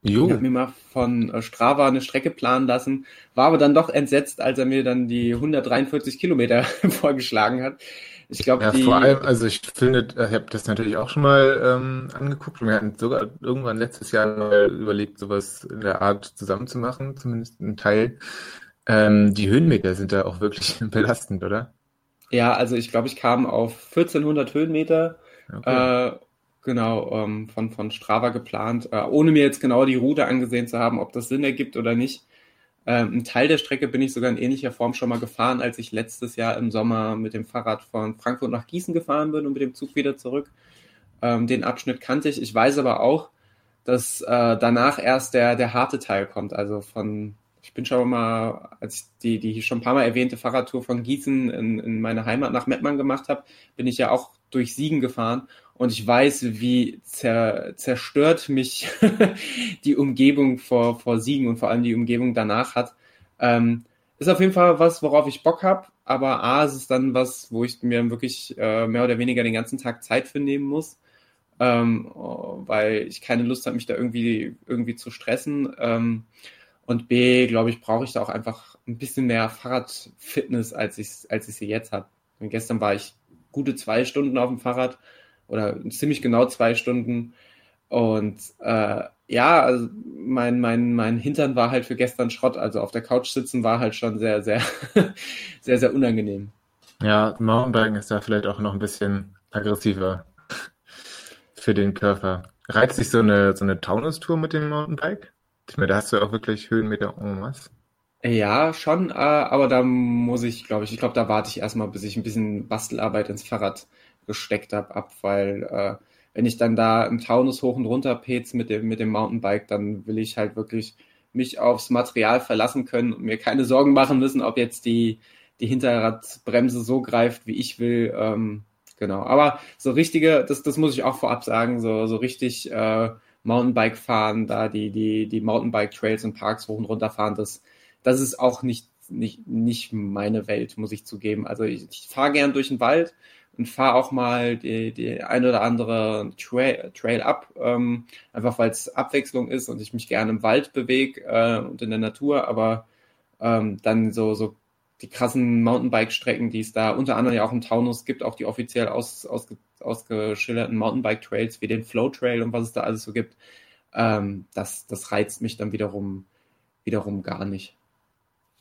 Jo. Ich habe mir mal von äh, Strava eine Strecke planen lassen, war aber dann doch entsetzt, als er mir dann die 143 Kilometer vorgeschlagen hat. Ich glaube, ja, die... vor allem, also ich finde, ich habe das natürlich auch schon mal ähm, angeguckt und wir hatten sogar irgendwann letztes Jahr mal überlegt, sowas in der Art zusammenzumachen, zumindest ein Teil. Ähm, die Höhenmeter sind da auch wirklich belastend, oder? Ja, also ich glaube, ich kam auf 1400 Höhenmeter. Okay. Äh, Genau, ähm, von, von Strava geplant, äh, ohne mir jetzt genau die Route angesehen zu haben, ob das Sinn ergibt oder nicht. Ähm, ein Teil der Strecke bin ich sogar in ähnlicher Form schon mal gefahren, als ich letztes Jahr im Sommer mit dem Fahrrad von Frankfurt nach Gießen gefahren bin und mit dem Zug wieder zurück. Ähm, den Abschnitt kannte ich. Ich weiß aber auch, dass äh, danach erst der, der harte Teil kommt. Also von, ich bin schon mal, als ich die, die schon ein paar Mal erwähnte Fahrradtour von Gießen in, in meine Heimat nach Mettmann gemacht habe, bin ich ja auch durch Siegen gefahren und ich weiß, wie zer, zerstört mich die Umgebung vor, vor Siegen und vor allem die Umgebung danach hat. Ähm, ist auf jeden Fall was, worauf ich Bock habe, aber A, ist es dann was, wo ich mir wirklich äh, mehr oder weniger den ganzen Tag Zeit für nehmen muss, ähm, weil ich keine Lust habe, mich da irgendwie, irgendwie zu stressen. Ähm, und B, glaube ich, brauche ich da auch einfach ein bisschen mehr Fahrradfitness, als ich, als ich sie jetzt habe. Gestern war ich gute zwei Stunden auf dem Fahrrad oder ziemlich genau zwei Stunden. Und äh, ja, also mein, mein, mein Hintern war halt für gestern Schrott. Also auf der Couch sitzen war halt schon sehr, sehr, sehr, sehr unangenehm. Ja, Mountainbiken ist da vielleicht auch noch ein bisschen aggressiver für den Körper. Reizt sich so eine, so eine Taunus-Tour mit dem Mountainbike? Ich meine, da hast du auch wirklich Höhenmeter en masse. Ja, schon, äh, aber da muss ich, glaube ich, ich glaube, da warte ich erstmal, bis ich ein bisschen Bastelarbeit ins Fahrrad gesteckt habe, ab, weil äh, wenn ich dann da im Taunus hoch und runter pez mit dem, mit dem Mountainbike, dann will ich halt wirklich mich aufs Material verlassen können und mir keine Sorgen machen müssen, ob jetzt die, die Hinterradbremse so greift, wie ich will. Ähm, genau. Aber so richtige, das, das muss ich auch vorab sagen, so, so richtig äh, Mountainbike fahren, da die, die, die Mountainbike-Trails und Parks hoch und runter fahren, das, das ist auch nicht, nicht, nicht meine Welt, muss ich zugeben. Also ich, ich fahre gern durch den Wald, und fahre auch mal die, die ein oder andere Trail, Trail ab, ähm, einfach weil es Abwechslung ist und ich mich gerne im Wald bewege äh, und in der Natur, aber ähm, dann so, so die krassen Mountainbike-Strecken, die es da unter anderem ja auch im Taunus gibt, auch die offiziell aus, aus, ausgeschilderten Mountainbike-Trails wie den Flow Trail und was es da alles so gibt, ähm, das, das reizt mich dann wiederum, wiederum gar nicht.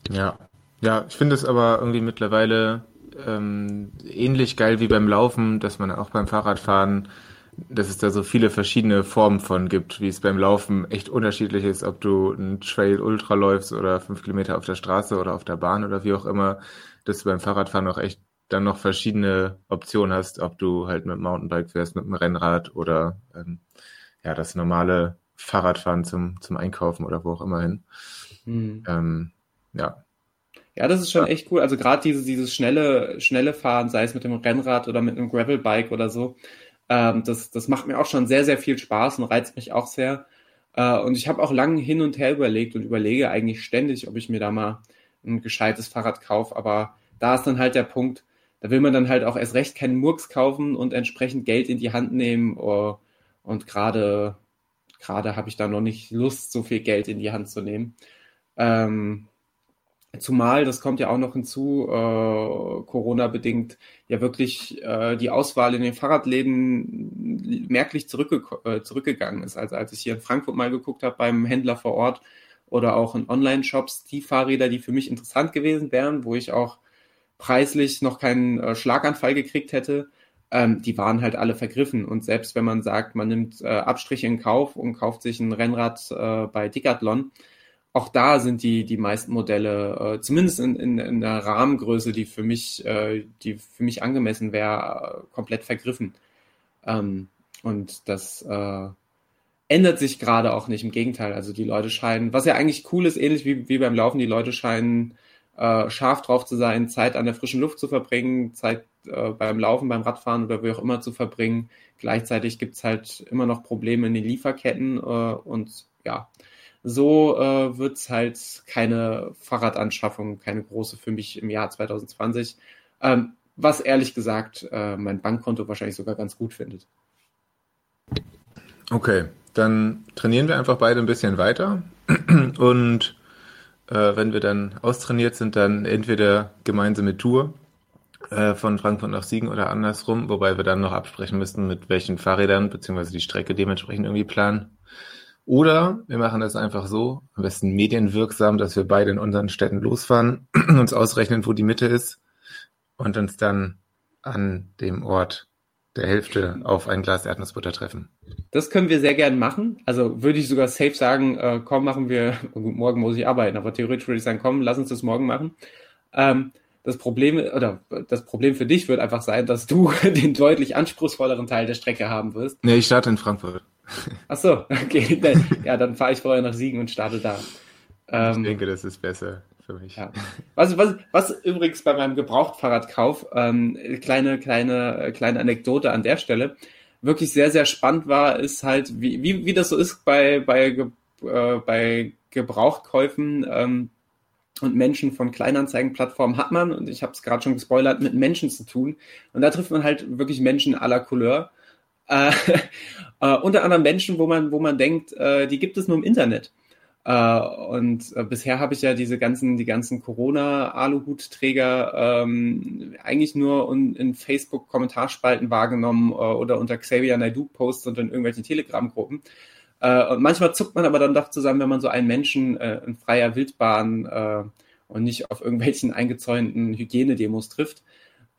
Ja, ja, ich finde es aber irgendwie mittlerweile ähm, ähnlich geil wie beim Laufen, dass man auch beim Fahrradfahren, dass es da so viele verschiedene Formen von gibt, wie es beim Laufen echt unterschiedlich ist, ob du einen Trail Ultra läufst oder fünf Kilometer auf der Straße oder auf der Bahn oder wie auch immer, dass du beim Fahrradfahren auch echt dann noch verschiedene Optionen hast, ob du halt mit dem Mountainbike fährst, mit dem Rennrad oder ähm, ja, das normale Fahrradfahren zum, zum Einkaufen oder wo auch immer hin. Mhm. Ähm, ja, Ja, das ist schon echt cool. Also gerade dieses, dieses schnelle, schnelle Fahren, sei es mit dem Rennrad oder mit einem Gravelbike oder so, ähm, das, das macht mir auch schon sehr, sehr viel Spaß und reizt mich auch sehr. Äh, und ich habe auch lange hin und her überlegt und überlege eigentlich ständig, ob ich mir da mal ein gescheites Fahrrad kaufe. Aber da ist dann halt der Punkt, da will man dann halt auch erst recht keinen Murks kaufen und entsprechend Geld in die Hand nehmen. Uh, und gerade gerade habe ich da noch nicht Lust, so viel Geld in die Hand zu nehmen. Ähm, Zumal, das kommt ja auch noch hinzu, äh, Corona-bedingt, ja wirklich äh, die Auswahl in den Fahrradläden merklich zurückge äh, zurückgegangen ist. Also als ich hier in Frankfurt mal geguckt habe beim Händler vor Ort oder auch in Online-Shops, die Fahrräder, die für mich interessant gewesen wären, wo ich auch preislich noch keinen äh, Schlaganfall gekriegt hätte, ähm, die waren halt alle vergriffen. Und selbst wenn man sagt, man nimmt äh, Abstriche in Kauf und kauft sich ein Rennrad äh, bei Decathlon, auch da sind die, die meisten Modelle, äh, zumindest in, in, in der Rahmengröße, die für mich, äh, die für mich angemessen wäre, äh, komplett vergriffen. Ähm, und das äh, ändert sich gerade auch nicht. Im Gegenteil. Also die Leute scheinen, was ja eigentlich cool ist, ähnlich wie, wie beim Laufen, die Leute scheinen äh, scharf drauf zu sein, Zeit an der frischen Luft zu verbringen, Zeit äh, beim Laufen, beim Radfahren oder wie auch immer zu verbringen. Gleichzeitig gibt's halt immer noch Probleme in den Lieferketten äh, und ja, so äh, wird es halt keine Fahrradanschaffung, keine große für mich im Jahr 2020. Ähm, was ehrlich gesagt äh, mein Bankkonto wahrscheinlich sogar ganz gut findet. Okay, dann trainieren wir einfach beide ein bisschen weiter und äh, wenn wir dann austrainiert sind, dann entweder gemeinsame Tour äh, von Frankfurt nach Siegen oder andersrum, wobei wir dann noch absprechen müssen, mit welchen Fahrrädern beziehungsweise die Strecke dementsprechend irgendwie planen. Oder wir machen das einfach so, am besten medienwirksam, dass wir beide in unseren Städten losfahren, uns ausrechnen, wo die Mitte ist und uns dann an dem Ort der Hälfte auf ein Glas Erdnussbutter treffen. Das können wir sehr gern machen. Also würde ich sogar safe sagen, äh, komm, machen wir, gut, morgen muss ich arbeiten, aber theoretisch würde ich sagen, komm, lass uns das morgen machen. Ähm, das Problem, oder das Problem für dich wird einfach sein, dass du den deutlich anspruchsvolleren Teil der Strecke haben wirst. Nee, ich starte in Frankfurt. Ach so, okay. ja, dann fahre ich vorher nach Siegen und starte da. Ähm, ich denke, das ist besser für mich. Ja. Was, was, was übrigens bei meinem Gebrauchtfahrradkauf, ähm, kleine, kleine, kleine Anekdote an der Stelle, wirklich sehr, sehr spannend war, ist halt, wie, wie, wie das so ist bei, bei, äh, bei Gebrauchtkäufen ähm, und Menschen von Kleinanzeigenplattformen hat man, und ich habe es gerade schon gespoilert, mit Menschen zu tun. Und da trifft man halt wirklich Menschen aller Couleur. Äh, äh, unter anderem Menschen, wo man, wo man denkt, äh, die gibt es nur im Internet. Äh, und äh, bisher habe ich ja diese ganzen, die ganzen Corona-Aluhutträger ähm, eigentlich nur in, in Facebook-Kommentarspalten wahrgenommen äh, oder unter Xavier Naidoo-Posts und in irgendwelchen Telegram-Gruppen. Äh, und manchmal zuckt man aber dann doch zusammen, wenn man so einen Menschen in freier Wildbahn und nicht auf irgendwelchen eingezäunten Hygienedemos trifft.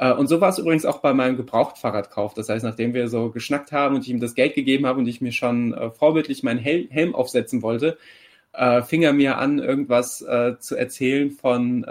Äh, und so war es übrigens auch bei meinem Gebrauchtfahrradkauf. Das heißt, nachdem wir so geschnackt haben und ich ihm das Geld gegeben habe und ich mir schon äh, vorbildlich meinen Hel Helm aufsetzen wollte, äh, fing er mir an, irgendwas zu erzählen von,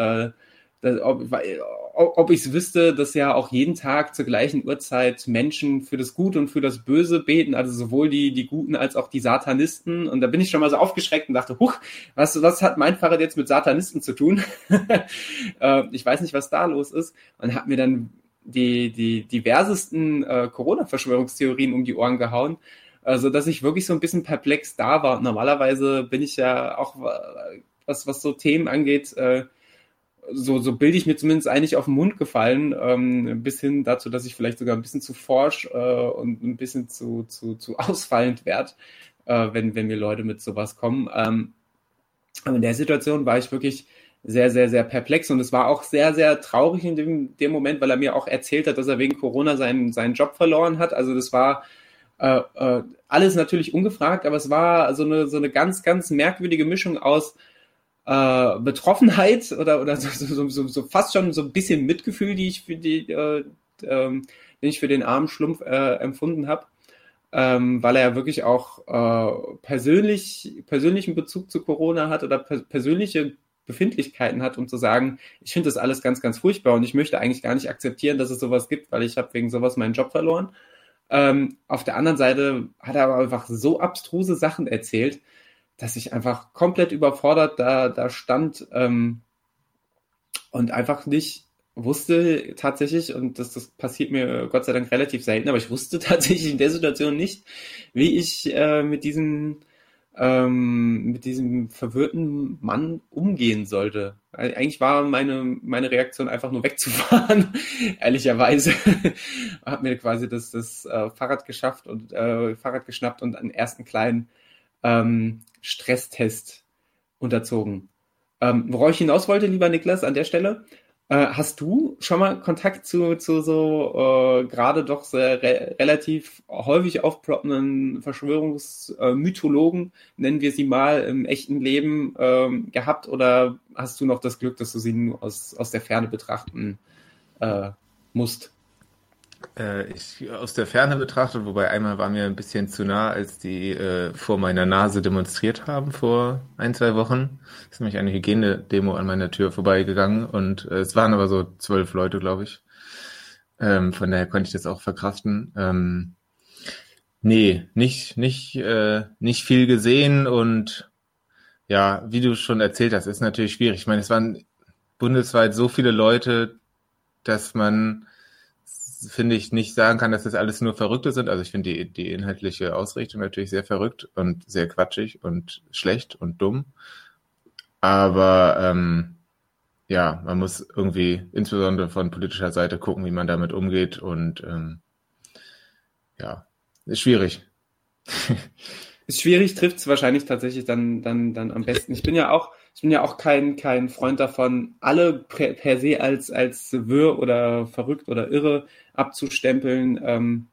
ob ich es wüsste, dass ja auch jeden Tag zur gleichen Uhrzeit Menschen für das Gute und für das Böse beten, also sowohl die, die Guten als auch die Satanisten. Und da bin ich schon mal so aufgeschreckt und dachte, huch, was, was hat mein Fahrrad jetzt mit Satanisten zu tun? äh, ich weiß nicht, was da los ist. Und hat mir dann die, die diversesten äh, Corona-Verschwörungstheorien um die Ohren gehauen. Also, dass ich wirklich so ein bisschen perplex da war. Normalerweise bin ich ja auch, äh, was, was so Themen angeht, äh, so, so bilde ich mir zumindest eigentlich auf den Mund gefallen, ähm, bis hin dazu, dass ich vielleicht sogar ein bisschen zu forsch äh, und ein bisschen zu, zu, zu ausfallend werde, äh, wenn, wenn mir Leute mit sowas kommen. Ähm, aber in der Situation war ich wirklich sehr, sehr, sehr perplex und es war auch sehr, sehr traurig in dem, dem Moment, weil er mir auch erzählt hat, dass er wegen Corona seinen, seinen Job verloren hat. Also das war äh, äh, alles natürlich ungefragt, aber es war so eine, so eine ganz, ganz merkwürdige Mischung aus äh, Betroffenheit oder, oder so, so, so, so fast schon so ein bisschen Mitgefühl, die ich für die, äh, ähm, den ich für den armen Schlumpf äh, empfunden habe. Ähm, weil er ja wirklich auch äh, persönlich, persönlichen Bezug zu Corona hat oder per persönliche Befindlichkeiten hat, um zu sagen, ich finde das alles ganz, ganz furchtbar und ich möchte eigentlich gar nicht akzeptieren, dass es sowas gibt, weil ich habe wegen sowas meinen Job verloren. Ähm, auf der anderen Seite hat er aber einfach so abstruse Sachen erzählt, dass ich einfach komplett überfordert da, da stand. Ähm, und einfach nicht wusste tatsächlich, und das, das passiert mir Gott sei Dank relativ selten, aber ich wusste tatsächlich in der Situation nicht, wie ich äh, mit diesem ähm, mit diesem verwirrten Mann umgehen sollte. Eigentlich war meine, meine Reaktion einfach nur wegzufahren, ehrlicherweise. Hab mir quasi das, das äh, Fahrrad geschafft und äh, Fahrrad geschnappt und einen ersten kleinen ähm, Stresstest unterzogen. Ähm, worauf ich hinaus wollte, lieber Niklas, an der Stelle, äh, hast du schon mal Kontakt zu, zu so äh, gerade doch sehr re relativ häufig aufploppenden Verschwörungsmythologen, nennen wir sie mal, im echten Leben ähm, gehabt? Oder hast du noch das Glück, dass du sie nur aus, aus der Ferne betrachten äh, musst? Äh, ich aus der Ferne betrachtet, wobei einmal war mir ein bisschen zu nah, als die äh, vor meiner Nase demonstriert haben vor ein, zwei Wochen. Ist nämlich eine Hygienedemo an meiner Tür vorbeigegangen und äh, es waren aber so zwölf Leute, glaube ich. Ähm, von daher konnte ich das auch verkraften. Ähm, nee, nicht, nicht, äh, nicht viel gesehen und ja, wie du schon erzählt hast, ist natürlich schwierig. Ich meine, es waren bundesweit so viele Leute, dass man finde ich, nicht sagen kann, dass das alles nur Verrückte sind. Also ich finde die, die inhaltliche Ausrichtung natürlich sehr verrückt und sehr quatschig und schlecht und dumm. Aber ähm, ja, man muss irgendwie insbesondere von politischer Seite gucken, wie man damit umgeht. Und ähm, ja, ist schwierig. ist schwierig, trifft es wahrscheinlich tatsächlich dann, dann, dann am besten. Ich bin ja auch ich bin ja auch kein, kein Freund davon, alle per, per se als, als wirr oder verrückt oder irre abzustempeln. Ähm,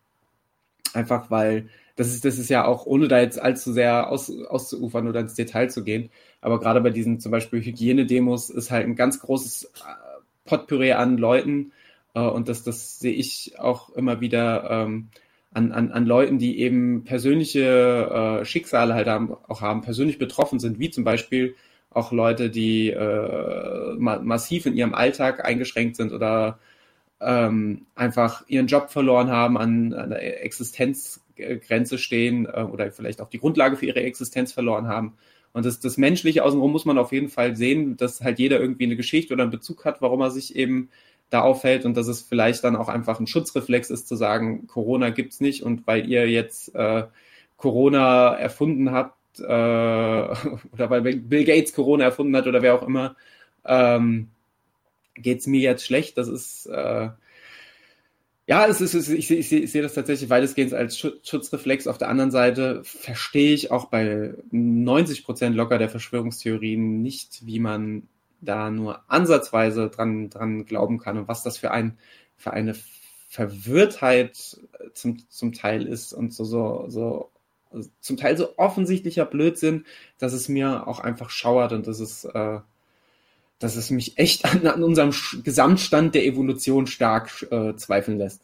einfach weil das ist, das ist ja auch, ohne da jetzt allzu sehr aus, auszuufern oder ins Detail zu gehen, aber gerade bei diesen zum Beispiel Hygienedemos ist halt ein ganz großes äh, Potpourri an Leuten äh, und das, das sehe ich auch immer wieder ähm, an, an, an Leuten, die eben persönliche äh, Schicksale halt haben, auch haben, persönlich betroffen sind, wie zum Beispiel auch Leute, die äh, ma massiv in ihrem Alltag eingeschränkt sind oder ähm, einfach ihren Job verloren haben, an, der Existenzgrenze stehen äh, oder vielleicht auch die Grundlage für ihre Existenz verloren haben. Und das, das Menschliche außenrum muss man auf jeden Fall sehen, dass halt jeder irgendwie eine Geschichte oder einen Bezug hat, warum er sich eben da auffällt und dass es vielleicht dann auch einfach ein Schutzreflex ist, zu sagen, Corona gibt's nicht und weil ihr jetzt äh, Corona erfunden habt, äh, oder weil Bill Gates Corona erfunden hat oder wer auch immer, ähm, geht es mir jetzt schlecht. Das ist äh, ja, es ist, ich, ich, ich sehe das tatsächlich weitestgehend als Schutzreflex. Auf der anderen Seite verstehe ich auch bei 90 Prozent locker der Verschwörungstheorien nicht, wie man da nur ansatzweise dran, dran glauben kann und was das für ein, für eine Verwirrtheit zum, zum Teil ist und so, so, so also zum Teil so offensichtlicher Blödsinn, dass es mir auch einfach schauert und dass es, äh, dass es mich echt an, an unserem Gesamtstand der Evolution stark äh, zweifeln lässt.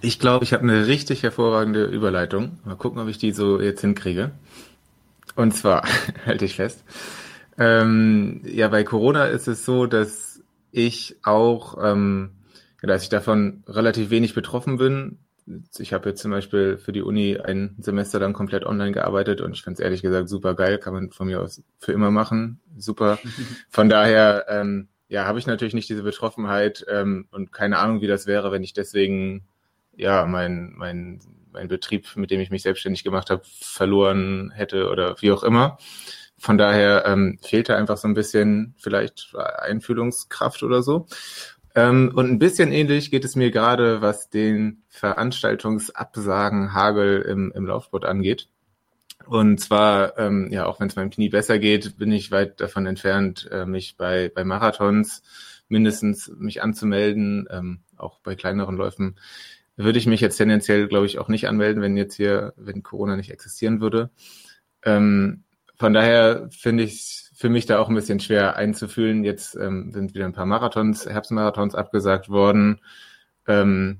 Ich glaube, ich habe eine richtig hervorragende Überleitung. Mal gucken, ob ich die so jetzt hinkriege. Und zwar, halte ich fest. Ähm, ja, bei Corona ist es so, dass ich auch, ähm, dass ich davon relativ wenig betroffen bin ich habe jetzt zum Beispiel für die Uni ein Semester dann komplett online gearbeitet und ich fand es ehrlich gesagt super geil, kann man von mir aus für immer machen, super. Von daher, ähm, ja, habe ich natürlich nicht diese Betroffenheit ähm, und keine Ahnung, wie das wäre, wenn ich deswegen ja mein mein mein Betrieb, mit dem ich mich selbstständig gemacht habe, verloren hätte oder wie auch immer. Von daher ähm, fehlte einfach so ein bisschen vielleicht Einfühlungskraft oder so. Ähm, und ein bisschen ähnlich geht es mir gerade, was den Veranstaltungsabsagen Hagel im, im Laufsport angeht. Und zwar, ähm, ja, auch wenn es meinem Knie besser geht, bin ich weit davon entfernt, äh, mich bei, bei Marathons mindestens mich anzumelden, ähm, auch bei kleineren Läufen würde ich mich jetzt tendenziell, glaube ich, auch nicht anmelden, wenn jetzt hier, wenn Corona nicht existieren würde. Ähm, von daher finde ich für mich da auch ein bisschen schwer einzufühlen. Jetzt ähm, sind wieder ein paar Marathons, Herbstmarathons abgesagt worden. Ähm,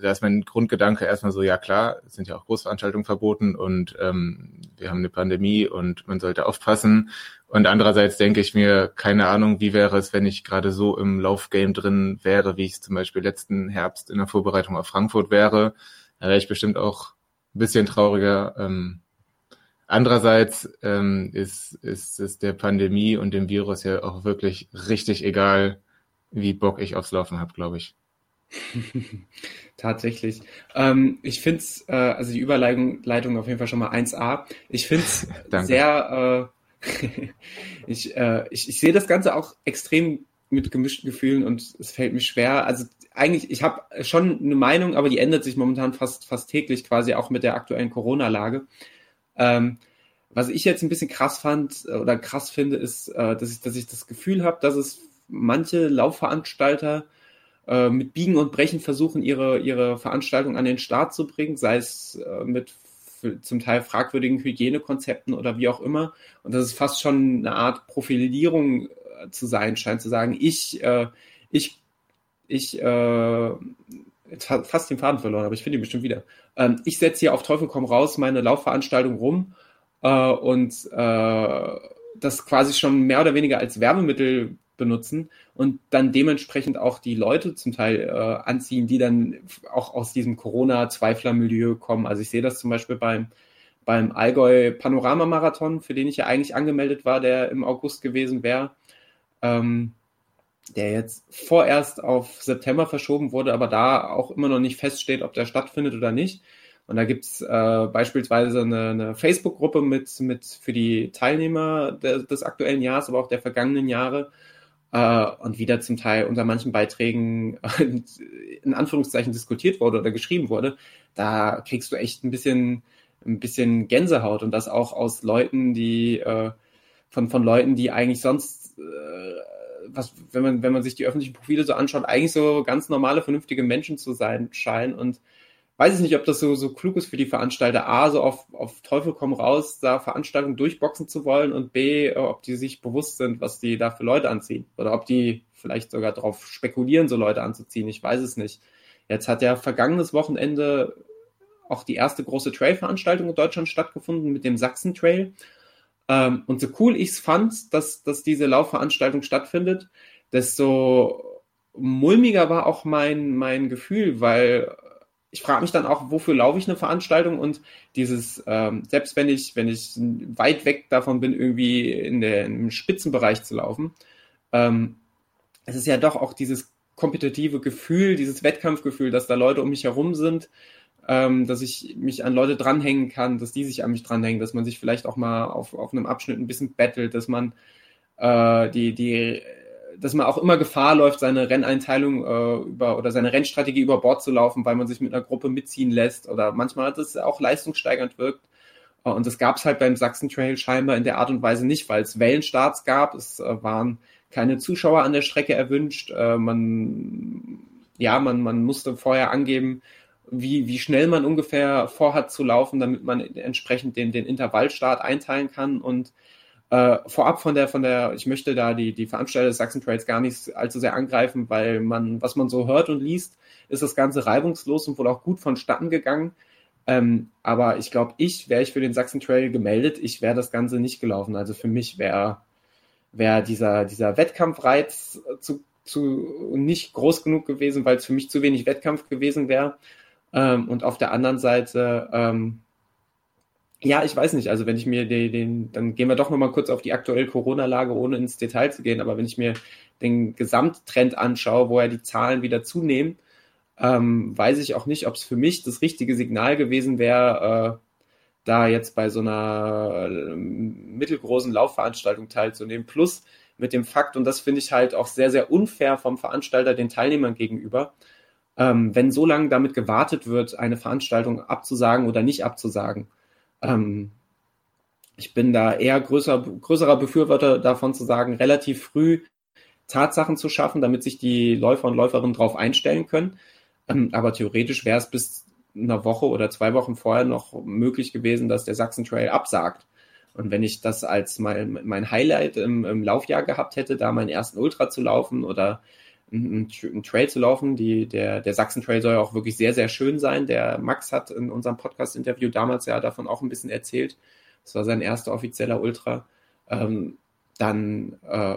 da ist mein Grundgedanke erstmal so, ja klar, sind ja auch Großveranstaltungen verboten und ähm, wir haben eine Pandemie und man sollte aufpassen. Und andererseits denke ich mir, keine Ahnung, wie wäre es, wenn ich gerade so im Laufgame drin wäre, wie ich zum Beispiel letzten Herbst in der Vorbereitung auf Frankfurt wäre. Da wäre ich bestimmt auch ein bisschen trauriger. Ähm, Andererseits ähm, ist, ist es der Pandemie und dem Virus ja auch wirklich richtig egal, wie Bock ich aufs Laufen habe, glaube ich. Tatsächlich. Ähm, ich finde es, äh, also die Überleitung Leitung auf jeden Fall schon mal 1a. Ich finde es sehr, äh, ich, äh, ich, ich sehe das Ganze auch extrem mit gemischten Gefühlen und es fällt mir schwer. Also eigentlich, ich habe schon eine Meinung, aber die ändert sich momentan fast, fast täglich quasi auch mit der aktuellen Corona-Lage. Ähm, was ich jetzt ein bisschen krass fand äh, oder krass finde, ist, äh, dass, ich, dass ich das Gefühl habe, dass es manche Laufveranstalter äh, mit Biegen und Brechen versuchen, ihre, ihre Veranstaltung an den Start zu bringen, sei es äh, mit zum Teil fragwürdigen Hygienekonzepten oder wie auch immer. Und das ist fast schon eine Art Profilierung äh, zu sein, scheint zu sagen, ich, äh, ich, ich, äh, fast den Faden verloren, aber ich finde ihn bestimmt wieder. Ähm, ich setze hier auf Teufel komm raus meine Laufveranstaltung rum äh, und äh, das quasi schon mehr oder weniger als Werbemittel benutzen und dann dementsprechend auch die Leute zum Teil äh, anziehen, die dann auch aus diesem Corona-Zweifler-Milieu kommen. Also ich sehe das zum Beispiel beim, beim Allgäu Panorama-Marathon, für den ich ja eigentlich angemeldet war, der im August gewesen wäre, ähm, der jetzt vorerst auf September verschoben wurde, aber da auch immer noch nicht feststeht, ob der stattfindet oder nicht. Und da gibt's äh, beispielsweise eine, eine Facebook-Gruppe mit, mit für die Teilnehmer de, des aktuellen Jahres, aber auch der vergangenen Jahre, äh, und wieder zum Teil unter manchen Beiträgen in Anführungszeichen diskutiert wurde oder geschrieben wurde, da kriegst du echt ein bisschen, ein bisschen Gänsehaut und das auch aus Leuten, die äh, von, von Leuten, die eigentlich sonst äh, was, wenn man, wenn man sich die öffentlichen Profile so anschaut, eigentlich so ganz normale, vernünftige Menschen zu sein scheinen und weiß ich nicht, ob das so, so klug ist für die Veranstalter, A, so auf, auf Teufel komm raus, da Veranstaltungen durchboxen zu wollen und B, äh, ob die sich bewusst sind, was die da für Leute anziehen. Oder ob die vielleicht sogar darauf spekulieren, so Leute anzuziehen. Ich weiß es nicht. Jetzt hat ja vergangenes Wochenende auch die erste große Trail-Veranstaltung in Deutschland stattgefunden mit dem Sachsen-Trail. Ähm, und so cool ich es fand, dass, dass diese Laufveranstaltung stattfindet, desto mulmiger war auch mein, mein Gefühl, weil ich frage mich dann auch, wofür laufe ich eine Veranstaltung? Und dieses, ähm, selbst wenn ich, wenn ich weit weg davon bin, irgendwie in der, im Spitzenbereich zu laufen, ähm, es ist ja doch auch dieses kompetitive Gefühl, dieses Wettkampfgefühl, dass da Leute um mich herum sind, ähm, dass ich mich an Leute dranhängen kann, dass die sich an mich dranhängen, dass man sich vielleicht auch mal auf, auf einem Abschnitt ein bisschen bettelt, dass man äh, die, die dass man auch immer Gefahr läuft, seine Renneinteilung äh, über oder seine Rennstrategie über Bord zu laufen, weil man sich mit einer Gruppe mitziehen lässt oder manchmal hat es auch leistungssteigernd wirkt. Äh, und das gab es halt beim Sachsen Trail scheinbar in der Art und Weise nicht, weil es Wellenstarts gab. Es äh, waren keine Zuschauer an der Strecke erwünscht. Äh, man, ja, man, man musste vorher angeben, wie, wie schnell man ungefähr vorhat zu laufen, damit man entsprechend den, den Intervallstart einteilen kann. Und äh, vorab von der, von der, ich möchte da die, die Veranstalter des Sachsen Trails gar nicht allzu sehr angreifen, weil man, was man so hört und liest, ist das Ganze reibungslos und wohl auch gut vonstatten gegangen. Ähm, aber ich glaube, ich wäre ich für den Sachsen Trail gemeldet, ich wäre das Ganze nicht gelaufen. Also für mich wäre wär dieser, dieser Wettkampfreiz zu, zu nicht groß genug gewesen, weil es für mich zu wenig Wettkampf gewesen wäre. Ähm, und auf der anderen Seite, ähm, ja, ich weiß nicht. Also wenn ich mir den, den dann gehen wir doch nochmal kurz auf die aktuelle Corona-Lage, ohne ins Detail zu gehen. Aber wenn ich mir den Gesamttrend anschaue, wo ja die Zahlen wieder zunehmen, ähm, weiß ich auch nicht, ob es für mich das richtige Signal gewesen wäre, äh, da jetzt bei so einer äh, mittelgroßen Laufveranstaltung teilzunehmen. Plus mit dem Fakt, und das finde ich halt auch sehr, sehr unfair vom Veranstalter den Teilnehmern gegenüber, ähm, wenn so lange damit gewartet wird, eine Veranstaltung abzusagen oder nicht abzusagen. Ähm, ich bin da eher größer, größerer Befürworter davon zu sagen, relativ früh Tatsachen zu schaffen, damit sich die Läufer und Läuferinnen darauf einstellen können. Ähm, aber theoretisch wäre es bis einer Woche oder zwei Wochen vorher noch möglich gewesen, dass der Sachsen Trail absagt. Und wenn ich das als mein, mein Highlight im, im Laufjahr gehabt hätte, da meinen ersten Ultra zu laufen oder einen, einen Trail zu laufen. Die, der, der Sachsen-Trail soll ja auch wirklich sehr, sehr schön sein. Der Max hat in unserem Podcast-Interview damals ja davon auch ein bisschen erzählt. Das war sein erster offizieller Ultra. Ähm, dann, äh,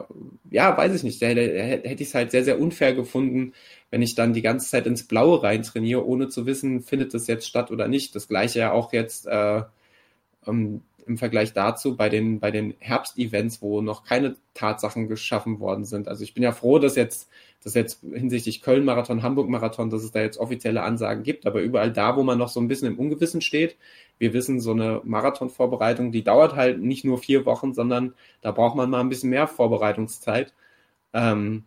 ja, weiß ich nicht, da, da hätte ich es halt sehr, sehr unfair gefunden, wenn ich dann die ganze Zeit ins Blaue rein trainiere, ohne zu wissen, findet das jetzt statt oder nicht. Das gleiche ja auch jetzt äh, ähm, im Vergleich dazu bei den, bei den Herbstevents, wo noch keine Tatsachen geschaffen worden sind. Also ich bin ja froh, dass jetzt, dass jetzt hinsichtlich Köln-Marathon, Hamburg-Marathon, dass es da jetzt offizielle Ansagen gibt, aber überall da, wo man noch so ein bisschen im Ungewissen steht, wir wissen, so eine Marathonvorbereitung, die dauert halt nicht nur vier Wochen, sondern da braucht man mal ein bisschen mehr Vorbereitungszeit. Ähm,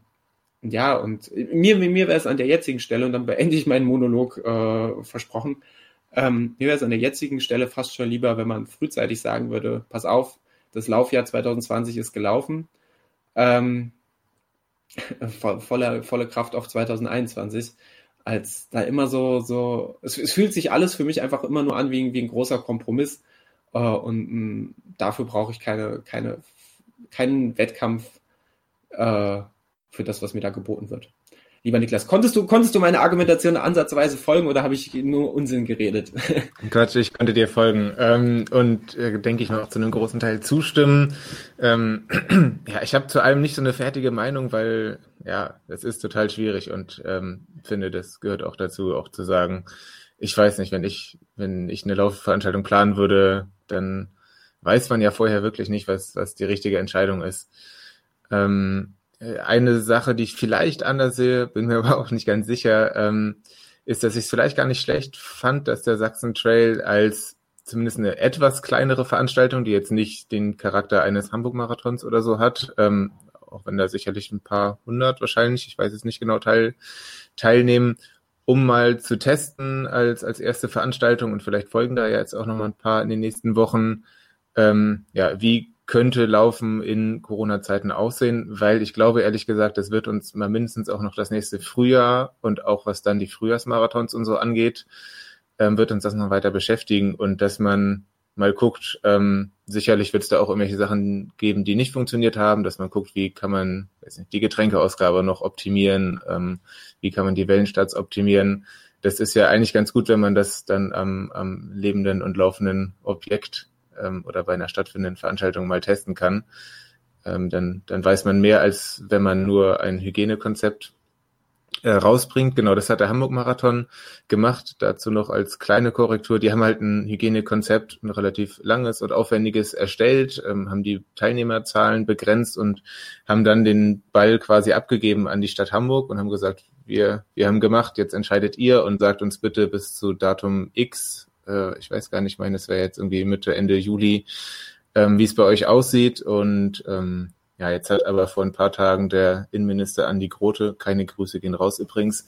ja, und mir, mir wäre es an der jetzigen Stelle, und dann beende ich meinen Monolog äh, versprochen, ähm, mir wäre es an der jetzigen Stelle fast schon lieber, wenn man frühzeitig sagen würde, pass auf, das Laufjahr 2020 ist gelaufen, ähm, voller, volle Kraft auf 2021, als da immer so, so, es, es, fühlt sich alles für mich einfach immer nur an wie, wie ein großer Kompromiss äh, und mh, mm, dafür brauche ich keine, keine, keinen Wettkampf äh, für das, was mir da geboten wird. Lieber Niklas, konntest du, konntest du meine Argumentation ansatzweise folgen oder habe ich nur Unsinn geredet? Quatsch, ich konnte dir folgen ähm, und äh, denke ich mal auch zu einem großen Teil zustimmen. Ähm, ja, ich habe zu allem nicht so eine fertige Meinung, weil ja, es ist total schwierig und ähm, finde, das gehört auch dazu, auch zu sagen, ich weiß nicht, wenn ich, wenn ich eine Laufveranstaltung planen würde, dann weiß man ja vorher wirklich nicht, was, was die richtige Entscheidung ist. Ähm, äh, eine Sache, die ich vielleicht anders sehe, bin mir aber auch nicht ganz sicher, ähm, ist, dass ich es vielleicht gar nicht schlecht fand, dass der Sachsen Trail als zumindest eine etwas kleinere Veranstaltung, die jetzt nicht den Charakter eines Hamburg-Marathons oder so hat, ähm, auch wenn da sicherlich ein paar hundert wahrscheinlich, ich weiß es nicht genau, teil, teilnehmen, um mal zu testen als, als erste Veranstaltung und vielleicht folgen da ja jetzt auch noch mal ein paar in den nächsten Wochen, ähm, ja, wie könnte Laufen in Corona-Zeiten aussehen, weil ich glaube ehrlich gesagt, das wird uns mal mindestens auch noch das nächste Frühjahr und auch was dann die Frühjahrsmarathons und so angeht, ähm, wird uns das noch weiter beschäftigen und dass man mal guckt, ähm, sicherlich wird es da auch irgendwelche Sachen geben, die nicht funktioniert haben, dass man guckt, wie kann man nicht, die Getränkeausgabe noch optimieren, ähm, wie kann man die Wellenstarts optimieren. Das ist ja eigentlich ganz gut, wenn man das dann am, am lebenden und laufenden Objekt ähm, oder bei einer stattfindenden Veranstaltung mal testen kann, ähm, dann, dann weiß man mehr, als wenn man nur ein Hygienekonzept äh, rausbringt. Genau, das hat der Hamburg-Marathon gemacht. Dazu noch als kleine Korrektur. Die haben halt ein Hygienekonzept, ein relativ langes und aufwendiges erstellt, ähm, haben die Teilnehmerzahlen begrenzt und haben dann den Ball quasi abgegeben an die Stadt Hamburg und haben gesagt, wir, wir haben gemacht, jetzt entscheidet ihr und sagt uns bitte bis zu Datum X, äh, ich weiß gar nicht, ich meine, es wäre jetzt irgendwie Mitte, Ende Juli, ähm, wie es bei euch aussieht. Und ähm, ja, jetzt hat aber vor ein paar Tagen der Innenminister Andi Grote, keine Grüße gehen raus übrigens,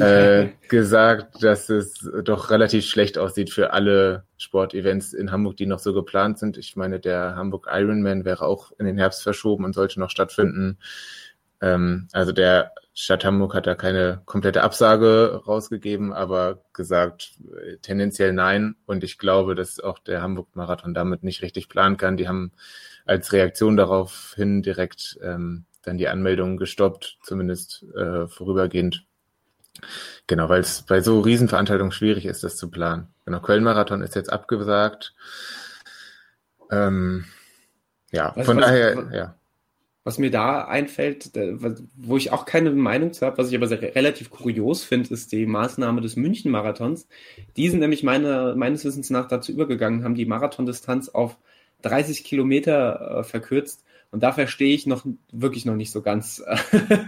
äh, gesagt, dass es doch relativ schlecht aussieht für alle Sportevents in Hamburg, die noch so geplant sind. Ich meine, der Hamburg Ironman wäre auch in den Herbst verschoben und sollte noch stattfinden. Ähm, also der Stadt Hamburg hat da keine komplette Absage rausgegeben, aber gesagt äh, tendenziell nein. Und ich glaube, dass auch der Hamburg-Marathon damit nicht richtig planen kann. Die haben als Reaktion darauf hin direkt ähm, dann die Anmeldung gestoppt, zumindest äh, vorübergehend. Genau, weil es bei so Riesenveranstaltungen schwierig ist, das zu planen. Genau, Köln-Marathon ist jetzt abgesagt. Ähm, ja, weißt von daher, was, ja. Was mir da einfällt, wo ich auch keine Meinung zu habe, was ich aber relativ kurios finde, ist die Maßnahme des München-Marathons. Die sind nämlich meine, meines Wissens nach dazu übergegangen, haben die Marathondistanz auf 30 Kilometer äh, verkürzt. Und da verstehe ich noch wirklich noch nicht so ganz, äh,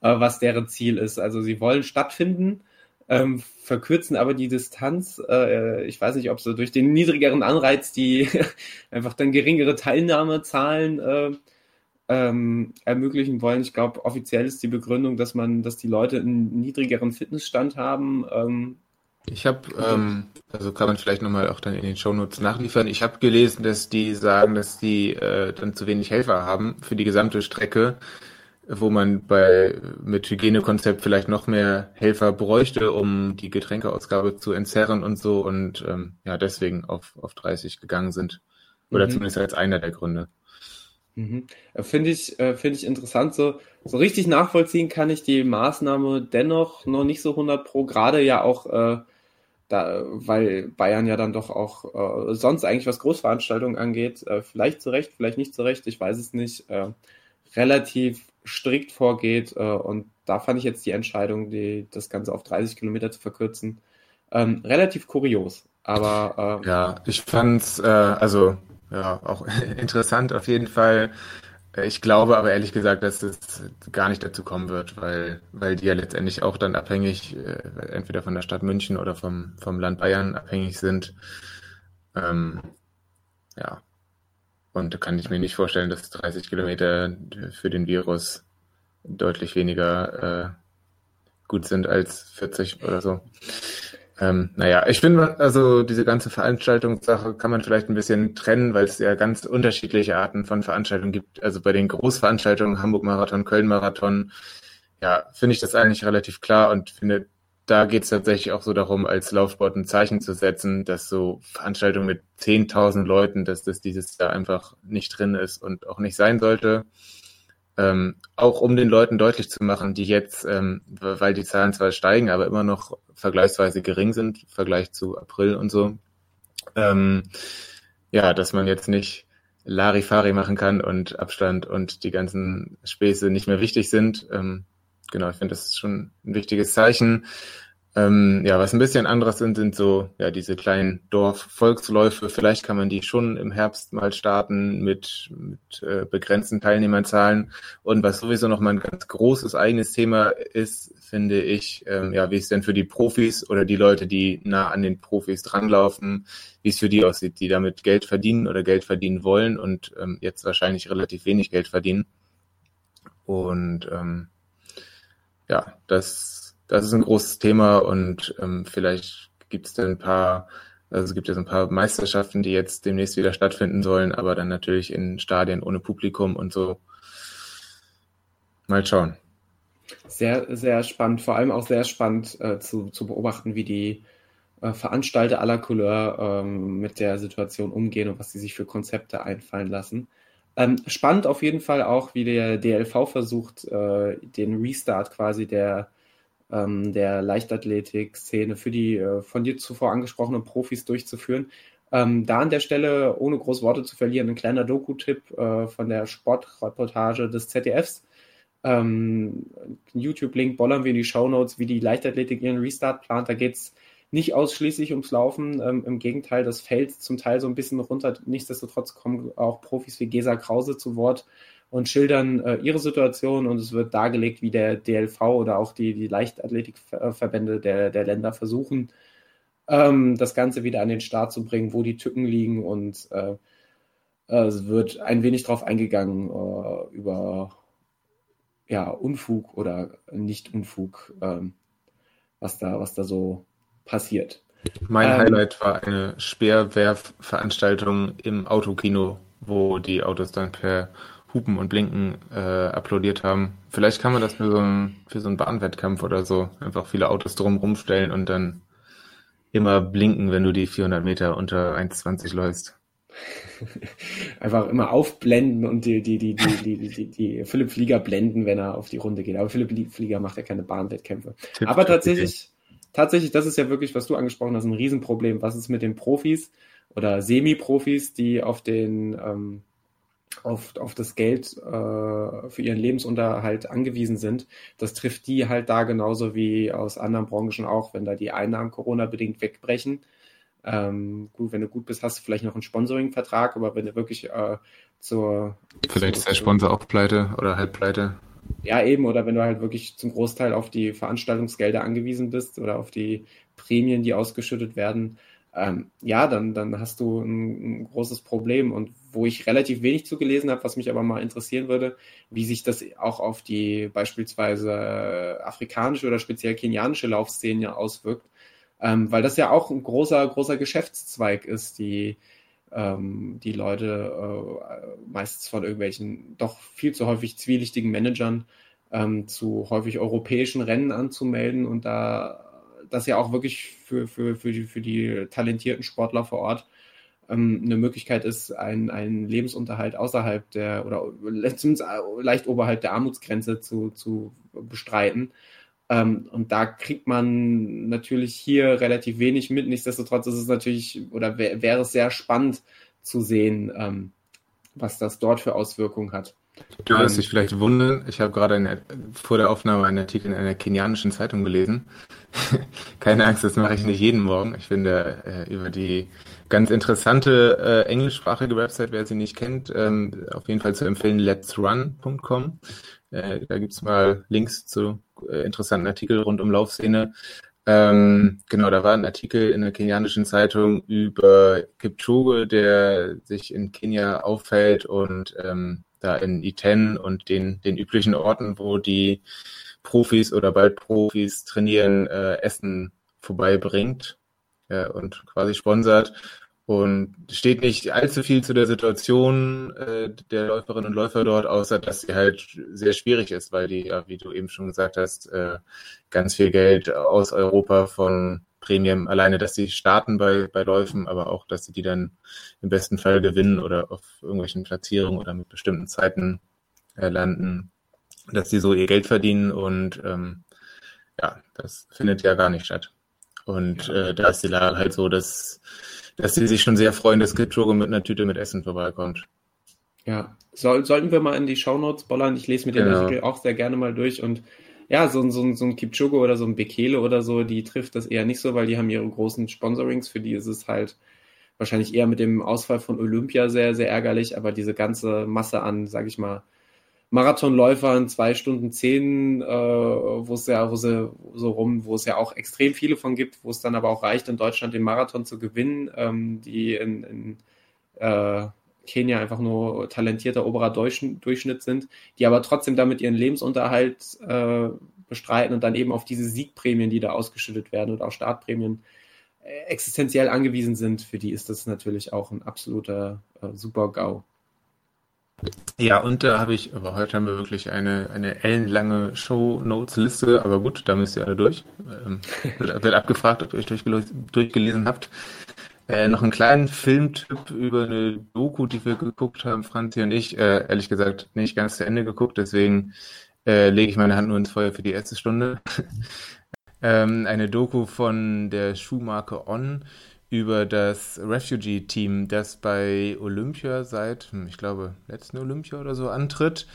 was deren Ziel ist. Also sie wollen stattfinden, ähm, verkürzen aber die Distanz. Äh, ich weiß nicht, ob sie durch den niedrigeren Anreiz die einfach dann geringere Teilnahmezahlen äh, ähm, ermöglichen wollen. Ich glaube, offiziell ist die Begründung, dass man, dass die Leute einen niedrigeren Fitnessstand haben. Ähm, ich habe, ähm, also kann man vielleicht nochmal auch dann in den Shownotes nachliefern. Ich habe gelesen, dass die sagen, dass die äh, dann zu wenig Helfer haben für die gesamte Strecke, wo man bei mit Hygienekonzept vielleicht noch mehr Helfer bräuchte, um die Getränkeausgabe zu entzerren und so und ähm, ja deswegen auf auf 30 gegangen sind oder mhm. zumindest als einer der Gründe. Mhm. Äh, finde ich, äh, finde ich interessant. So, so richtig nachvollziehen kann ich die Maßnahme dennoch noch nicht so 100 pro, gerade ja auch, äh, da, weil Bayern ja dann doch auch äh, sonst eigentlich was Großveranstaltungen angeht, äh, vielleicht zu Recht, vielleicht nicht zu Recht, ich weiß es nicht, äh, relativ strikt vorgeht. Und da fand ich jetzt die Entscheidung, die, das Ganze auf 30 Kilometer zu verkürzen, ähm, relativ kurios. Aber ja, ich fand's, äh, also ja, auch interessant auf jeden Fall. Ich glaube aber ehrlich gesagt, dass es gar nicht dazu kommen wird, weil, weil die ja letztendlich auch dann abhängig, äh, entweder von der Stadt München oder vom, vom Land Bayern abhängig sind. Ähm, ja. Und da kann ich mir nicht vorstellen, dass 30 Kilometer für den Virus deutlich weniger äh, gut sind als 40 oder so. Ähm, naja, ich finde, also diese ganze Veranstaltungssache kann man vielleicht ein bisschen trennen, weil es ja ganz unterschiedliche Arten von Veranstaltungen gibt. Also bei den Großveranstaltungen, Hamburg-Marathon, Köln-Marathon, ja, finde ich das eigentlich relativ klar und finde, da geht es tatsächlich auch so darum, als Laufsport ein Zeichen zu setzen, dass so Veranstaltungen mit 10.000 Leuten, dass das dieses Jahr einfach nicht drin ist und auch nicht sein sollte. Ähm, auch um den Leuten deutlich zu machen, die jetzt, ähm, weil die Zahlen zwar steigen, aber immer noch vergleichsweise gering sind im Vergleich zu April und so, ähm, ja, dass man jetzt nicht Larifari machen kann und Abstand und die ganzen Späße nicht mehr wichtig sind. Ähm, genau, ich finde, das ist schon ein wichtiges Zeichen. Ähm, ja, was ein bisschen anderes sind, sind so ja diese kleinen Dorf-Volksläufe. Vielleicht kann man die schon im Herbst mal starten mit, mit äh, begrenzten Teilnehmerzahlen. Und was sowieso noch mal ein ganz großes eigenes Thema ist, finde ich, ähm, ja, wie es denn für die Profis oder die Leute, die nah an den Profis dranlaufen, wie es für die aussieht, die damit Geld verdienen oder Geld verdienen wollen und ähm, jetzt wahrscheinlich relativ wenig Geld verdienen. Und ähm, ja, das das ist ein großes Thema und ähm, vielleicht gibt es da ein paar, also es gibt so ein paar Meisterschaften, die jetzt demnächst wieder stattfinden sollen, aber dann natürlich in Stadien ohne Publikum und so. Mal schauen. Sehr, sehr spannend, vor allem auch sehr spannend äh, zu, zu beobachten, wie die äh, Veranstalter aller Couleur ähm, mit der Situation umgehen und was sie sich für Konzepte einfallen lassen. Ähm, spannend auf jeden Fall auch, wie der DLV versucht, äh, den Restart quasi der ähm, der Leichtathletik-Szene für die äh, von dir zuvor angesprochenen Profis durchzuführen. Ähm, da an der Stelle, ohne groß Worte zu verlieren, ein kleiner Doku-Tipp äh, von der Sportreportage des ZDFs. Ähm, YouTube-Link bollern wir in die Show Notes, wie die Leichtathletik ihren Restart plant. Da geht es nicht ausschließlich ums Laufen. Ähm, Im Gegenteil, das fällt zum Teil so ein bisschen runter. Nichtsdestotrotz kommen auch Profis wie Gesa Krause zu Wort und schildern äh, ihre Situation und es wird dargelegt, wie der DLV oder auch die, die Leichtathletikverbände der, der Länder versuchen, ähm, das Ganze wieder an den Start zu bringen, wo die Tücken liegen und äh, äh es wird ein wenig darauf eingegangen äh, über ja, Unfug oder Nicht-Unfug, ähm, was, da, was da so passiert. Mein ähm, Highlight war eine Speerwerfveranstaltung im Autokino, wo die Autos dann per Hupen und Blinken äh, applaudiert haben. Vielleicht kann man das für so, einen, für so einen Bahnwettkampf oder so einfach viele Autos drum rumstellen und dann immer blinken, wenn du die 400 Meter unter 1,20 läufst. Einfach immer aufblenden und die, die, die, die, die, die, die Philipp Flieger blenden, wenn er auf die Runde geht. Aber Philipp Flieger macht ja keine Bahnwettkämpfe. Tipp, Aber tatsächlich, tatsächlich, das ist ja wirklich, was du angesprochen hast, ein Riesenproblem. Was ist mit den Profis oder Semi-Profis, die auf den ähm, auf, auf das Geld äh, für ihren Lebensunterhalt angewiesen sind. Das trifft die halt da genauso wie aus anderen Branchen auch, wenn da die Einnahmen Corona-bedingt wegbrechen. Ähm, gut, wenn du gut bist, hast du vielleicht noch einen Sponsoring-Vertrag, aber wenn du wirklich äh, zur. Vielleicht ist der Sponsor auch pleite oder halb pleite. Ja, eben, oder wenn du halt wirklich zum Großteil auf die Veranstaltungsgelder angewiesen bist oder auf die Prämien, die ausgeschüttet werden, ähm, ja, dann, dann hast du ein, ein, großes Problem. Und wo ich relativ wenig zu gelesen habe, was mich aber mal interessieren würde, wie sich das auch auf die beispielsweise äh, afrikanische oder speziell kenianische Laufszene auswirkt, ähm, weil das ja auch ein großer, großer Geschäftszweig ist, die ähm, die Leute äh, meistens von irgendwelchen doch viel zu häufig zwielichtigen Managern ähm, zu häufig europäischen Rennen anzumelden und da das ja auch wirklich für, für, für, die, für die talentierten Sportler vor Ort ähm, eine Möglichkeit ist, einen, einen Lebensunterhalt außerhalb der oder zumindest leicht oberhalb der Armutsgrenze zu, zu bestreiten. Ähm, und da kriegt man natürlich hier relativ wenig mit. Nichtsdestotrotz ist es natürlich oder wär, wäre es sehr spannend zu sehen, ähm, was das dort für Auswirkungen hat. Du wirst dich vielleicht wundern, ich habe gerade eine, vor der Aufnahme einen Artikel in einer kenianischen Zeitung gelesen. Keine Angst, das mache ich nicht jeden Morgen. Ich finde äh, über die ganz interessante äh, englischsprachige Website, wer sie nicht kennt, ähm, auf jeden Fall zu empfehlen, letsrun.com. Äh, da gibt's mal Links zu äh, interessanten Artikeln rund um Laufszene. Ähm, genau, da war ein Artikel in der kenianischen Zeitung über Kipchoge, der sich in Kenia aufhält und ähm, da in Iten und den, den üblichen Orten, wo die Profis oder bald Profis trainieren, äh, Essen vorbeibringt äh, und quasi sponsert. Und steht nicht allzu viel zu der Situation äh, der Läuferinnen und Läufer dort, außer dass sie halt sehr schwierig ist, weil die, ja, wie du eben schon gesagt hast, äh, ganz viel Geld aus Europa von Prämien, alleine, dass sie starten bei, bei Läufen, aber auch, dass sie die dann im besten Fall gewinnen oder auf irgendwelchen Platzierungen oder mit bestimmten Zeiten äh, landen, dass sie so ihr Geld verdienen und ähm, ja, das findet ja gar nicht statt. Und äh, da ist die Lage halt so, dass, dass sie sich schon sehr freuen, dass Kipchoge mit einer Tüte mit Essen vorbeikommt. Ja, Soll, sollten wir mal in die Shownotes bollern. Ich lese mir den genau. Artikel auch sehr gerne mal durch und ja, so, so, so ein Kipchoge oder so ein Bekele oder so, die trifft das eher nicht so, weil die haben ihre großen Sponsorings. Für die ist es halt wahrscheinlich eher mit dem Ausfall von Olympia sehr, sehr ärgerlich, aber diese ganze Masse an, sag ich mal, Marathonläufern, zwei Stunden zehn, äh, wo es ja, wo sie so rum, wo es ja auch extrem viele von gibt, wo es dann aber auch reicht, in Deutschland den Marathon zu gewinnen, ähm, die in, in äh, Kenia einfach nur talentierter oberer Durchschnitt sind, die aber trotzdem damit ihren Lebensunterhalt äh, bestreiten und dann eben auf diese Siegprämien, die da ausgeschüttet werden und auch Startprämien äh, existenziell angewiesen sind, für die ist das natürlich auch ein absoluter äh, Super-GAU. Ja, und da habe ich, aber heute haben wir wirklich eine, eine ellenlange Show-Notes-Liste, aber gut, da müsst ihr alle durch. Ähm, wird, wird abgefragt, ob ihr euch durchgelesen habt. Äh, noch einen kleinen Filmtipp über eine Doku, die wir geguckt haben, Franzi und ich. Äh, ehrlich gesagt nicht ganz zu Ende geguckt, deswegen äh, lege ich meine Hand nur ins Feuer für die erste Stunde. ähm, eine Doku von der Schuhmarke On über das Refugee-Team, das bei Olympia seit, hm, ich glaube, letzten Olympia oder so antritt.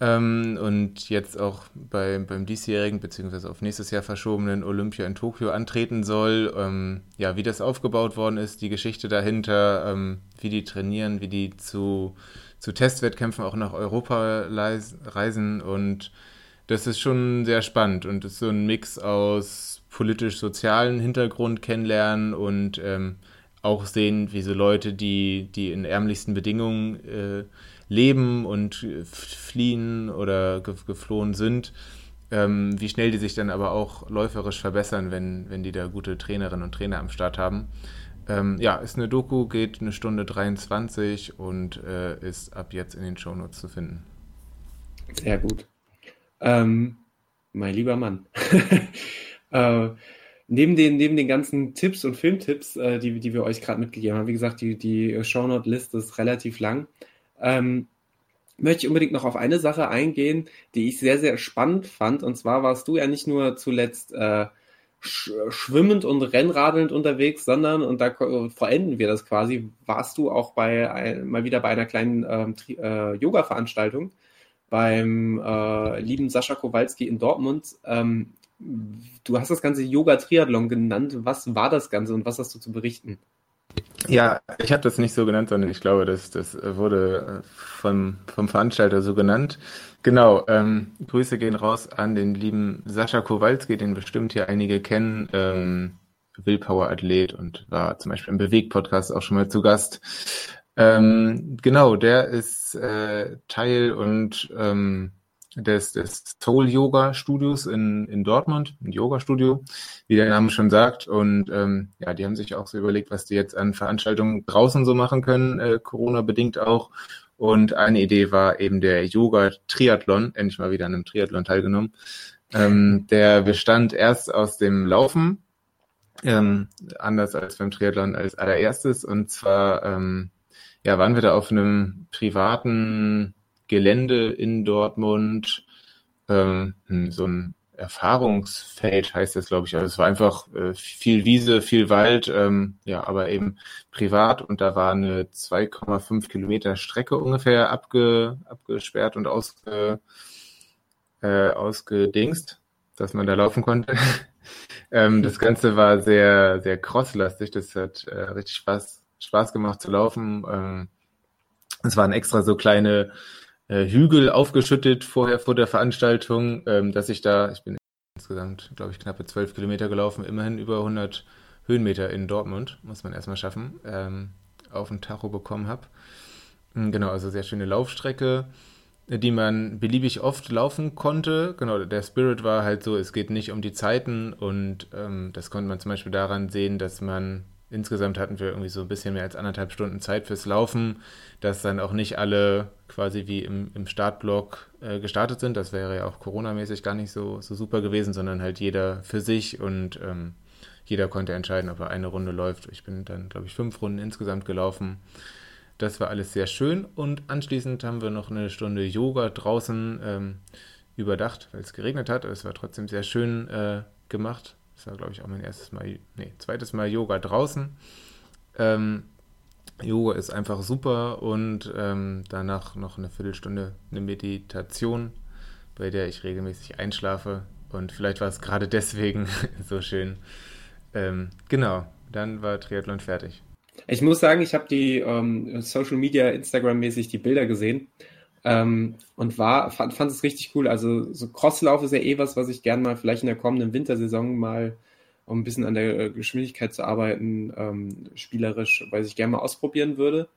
Ähm, und jetzt auch bei, beim diesjährigen beziehungsweise auf nächstes Jahr verschobenen Olympia in Tokio antreten soll. Ähm, ja, wie das aufgebaut worden ist, die Geschichte dahinter, ähm, wie die trainieren, wie die zu, zu Testwettkämpfen auch nach Europa reisen und das ist schon sehr spannend und ist so ein Mix aus politisch-sozialen Hintergrund kennenlernen und ähm, auch sehen, wie so Leute, die, die in ärmlichsten Bedingungen äh, leben und fliehen oder geflohen sind, ähm, wie schnell die sich dann aber auch läuferisch verbessern, wenn, wenn die da gute Trainerinnen und Trainer am Start haben. Ähm, ja, ist eine Doku, geht eine Stunde 23 und äh, ist ab jetzt in den Shownotes zu finden. Sehr gut. Ähm, mein lieber Mann. äh, neben, den, neben den ganzen Tipps und Filmtipps, äh, die, die wir euch gerade mitgegeben haben, wie gesagt, die, die Shownote-Liste ist relativ lang ähm, möchte ich unbedingt noch auf eine Sache eingehen, die ich sehr, sehr spannend fand. Und zwar warst du ja nicht nur zuletzt äh, sch schwimmend und rennradelnd unterwegs, sondern, und da verenden wir das quasi, warst du auch bei ein, mal wieder bei einer kleinen ähm, äh, Yoga-Veranstaltung beim äh, lieben Sascha Kowalski in Dortmund. Ähm, du hast das Ganze Yoga-Triathlon genannt. Was war das Ganze und was hast du zu berichten? Ja, ich habe das nicht so genannt, sondern ich glaube, das, das wurde äh, vom, vom Veranstalter so genannt. Genau, ähm, Grüße gehen raus an den lieben Sascha Kowalski, den bestimmt hier einige kennen, ähm, Willpower-Athlet und war zum Beispiel im Beweg-Podcast auch schon mal zu Gast. Ähm, genau, der ist äh, Teil und ähm, des, des Soul Yoga Studios in, in Dortmund, ein Yoga Studio, wie der Name schon sagt. Und ähm, ja, die haben sich auch so überlegt, was die jetzt an Veranstaltungen draußen so machen können, äh, Corona bedingt auch. Und eine Idee war eben der Yoga Triathlon, endlich mal wieder an einem Triathlon teilgenommen. Ähm, der bestand erst aus dem Laufen, ähm, anders als beim Triathlon als allererstes. Und zwar ähm, ja, waren wir da auf einem privaten Gelände in Dortmund, ähm, hm, so ein Erfahrungsfeld heißt das, glaube ich. Also es war einfach äh, viel Wiese, viel Wald, ähm, ja, aber eben privat und da war eine 2,5 Kilometer Strecke ungefähr abge, abgesperrt und ausge, äh, ausgedingst, dass man da laufen konnte. ähm, das Ganze war sehr, sehr crosslastig. Das hat äh, richtig Spaß, Spaß gemacht zu laufen. Ähm, es waren extra so kleine Hügel aufgeschüttet vorher vor der Veranstaltung, ähm, dass ich da, ich bin insgesamt, glaube ich, knappe zwölf Kilometer gelaufen, immerhin über 100 Höhenmeter in Dortmund, muss man erstmal schaffen, ähm, auf den Tacho bekommen habe. Hm, genau, also sehr schöne Laufstrecke, die man beliebig oft laufen konnte. Genau, der Spirit war halt so, es geht nicht um die Zeiten und ähm, das konnte man zum Beispiel daran sehen, dass man insgesamt hatten wir irgendwie so ein bisschen mehr als anderthalb Stunden Zeit fürs Laufen, dass dann auch nicht alle quasi wie im, im Startblock äh, gestartet sind. Das wäre ja auch Corona-mäßig gar nicht so, so super gewesen, sondern halt jeder für sich und ähm, jeder konnte entscheiden, ob er eine Runde läuft. Ich bin dann, glaube ich, fünf Runden insgesamt gelaufen. Das war alles sehr schön und anschließend haben wir noch eine Stunde Yoga draußen ähm, überdacht, weil es geregnet hat. Es war trotzdem sehr schön äh, gemacht. Das war, glaube ich, auch mein erstes Mal, nee, zweites Mal Yoga draußen. Ähm, Yoga ist einfach super und ähm, danach noch eine Viertelstunde eine Meditation, bei der ich regelmäßig einschlafe. Und vielleicht war es gerade deswegen so schön. Ähm, genau, dann war Triathlon fertig. Ich muss sagen, ich habe die ähm, Social Media, Instagram-mäßig die Bilder gesehen ähm, und war, fand, fand es richtig cool. Also so Crosslauf ist ja eh was, was ich gerne mal vielleicht in der kommenden Wintersaison mal, um ein bisschen an der äh, Geschwindigkeit zu arbeiten, ähm, spielerisch, weil ich gerne mal ausprobieren würde.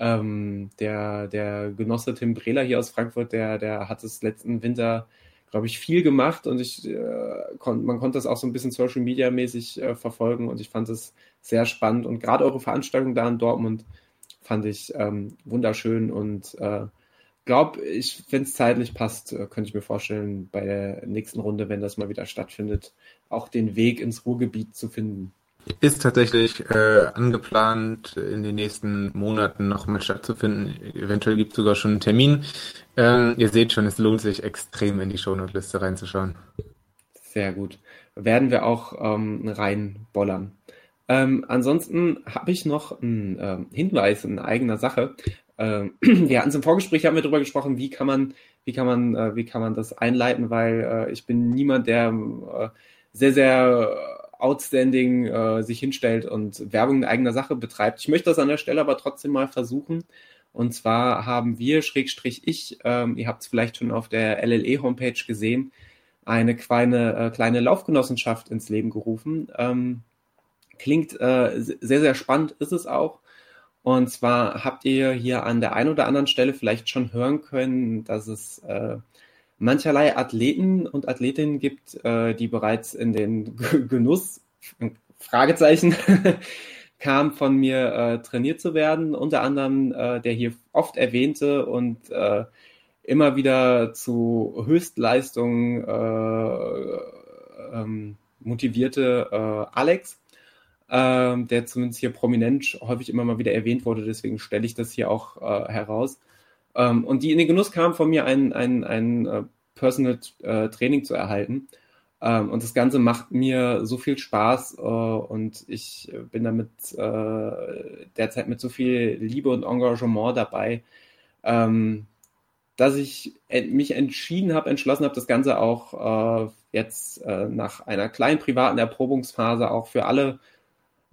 Ähm, der, der Genosse Tim Brehler hier aus Frankfurt, der, der hat es letzten Winter, glaube ich, viel gemacht und ich, äh, kon, man konnte das auch so ein bisschen Social Media mäßig äh, verfolgen und ich fand es sehr spannend und gerade eure Veranstaltung da in Dortmund fand ich ähm, wunderschön und äh, glaube, ich, wenn es zeitlich passt, äh, könnte ich mir vorstellen, bei der nächsten Runde, wenn das mal wieder stattfindet, auch den Weg ins Ruhrgebiet zu finden. Ist tatsächlich äh, angeplant, in den nächsten Monaten nochmal stattzufinden. Eventuell gibt es sogar schon einen Termin. Ähm, ihr seht schon, es lohnt sich extrem in die Shownote-Liste reinzuschauen. Sehr gut. Werden wir auch ähm, reinbollern. Ähm, ansonsten habe ich noch einen äh, Hinweis in eigener Sache. Ähm, wir hatten es im Vorgespräch, haben wir darüber gesprochen, wie kann man, wie kann man, äh, wie kann man das einleiten, weil äh, ich bin niemand, der äh, sehr, sehr outstanding äh, sich hinstellt und Werbung in eigener Sache betreibt. Ich möchte das an der Stelle aber trotzdem mal versuchen. Und zwar haben wir, Schrägstrich ich, ähm, ihr habt es vielleicht schon auf der LLE-Homepage gesehen, eine kleine, äh, kleine Laufgenossenschaft ins Leben gerufen. Ähm, klingt äh, sehr, sehr spannend, ist es auch. Und zwar habt ihr hier an der einen oder anderen Stelle vielleicht schon hören können, dass es äh, mancherlei Athleten und Athletinnen gibt, äh, die bereits in den Genuss, Fragezeichen, kam von mir äh, trainiert zu werden. Unter anderem äh, der hier oft erwähnte und äh, immer wieder zu Höchstleistungen äh, ähm, motivierte äh, Alex ähm, der zumindest hier prominent häufig immer mal wieder erwähnt wurde. Deswegen stelle ich das hier auch äh, heraus. Ähm, und die in den Genuss kam von mir ein, ein, ein uh, Personal uh, Training zu erhalten. Ähm, und das Ganze macht mir so viel Spaß uh, und ich bin damit derzeit mit so viel Liebe und Engagement dabei, ähm, dass ich mich entschieden habe, entschlossen habe, das Ganze auch jetzt nach einer kleinen privaten Erprobungsphase auch für alle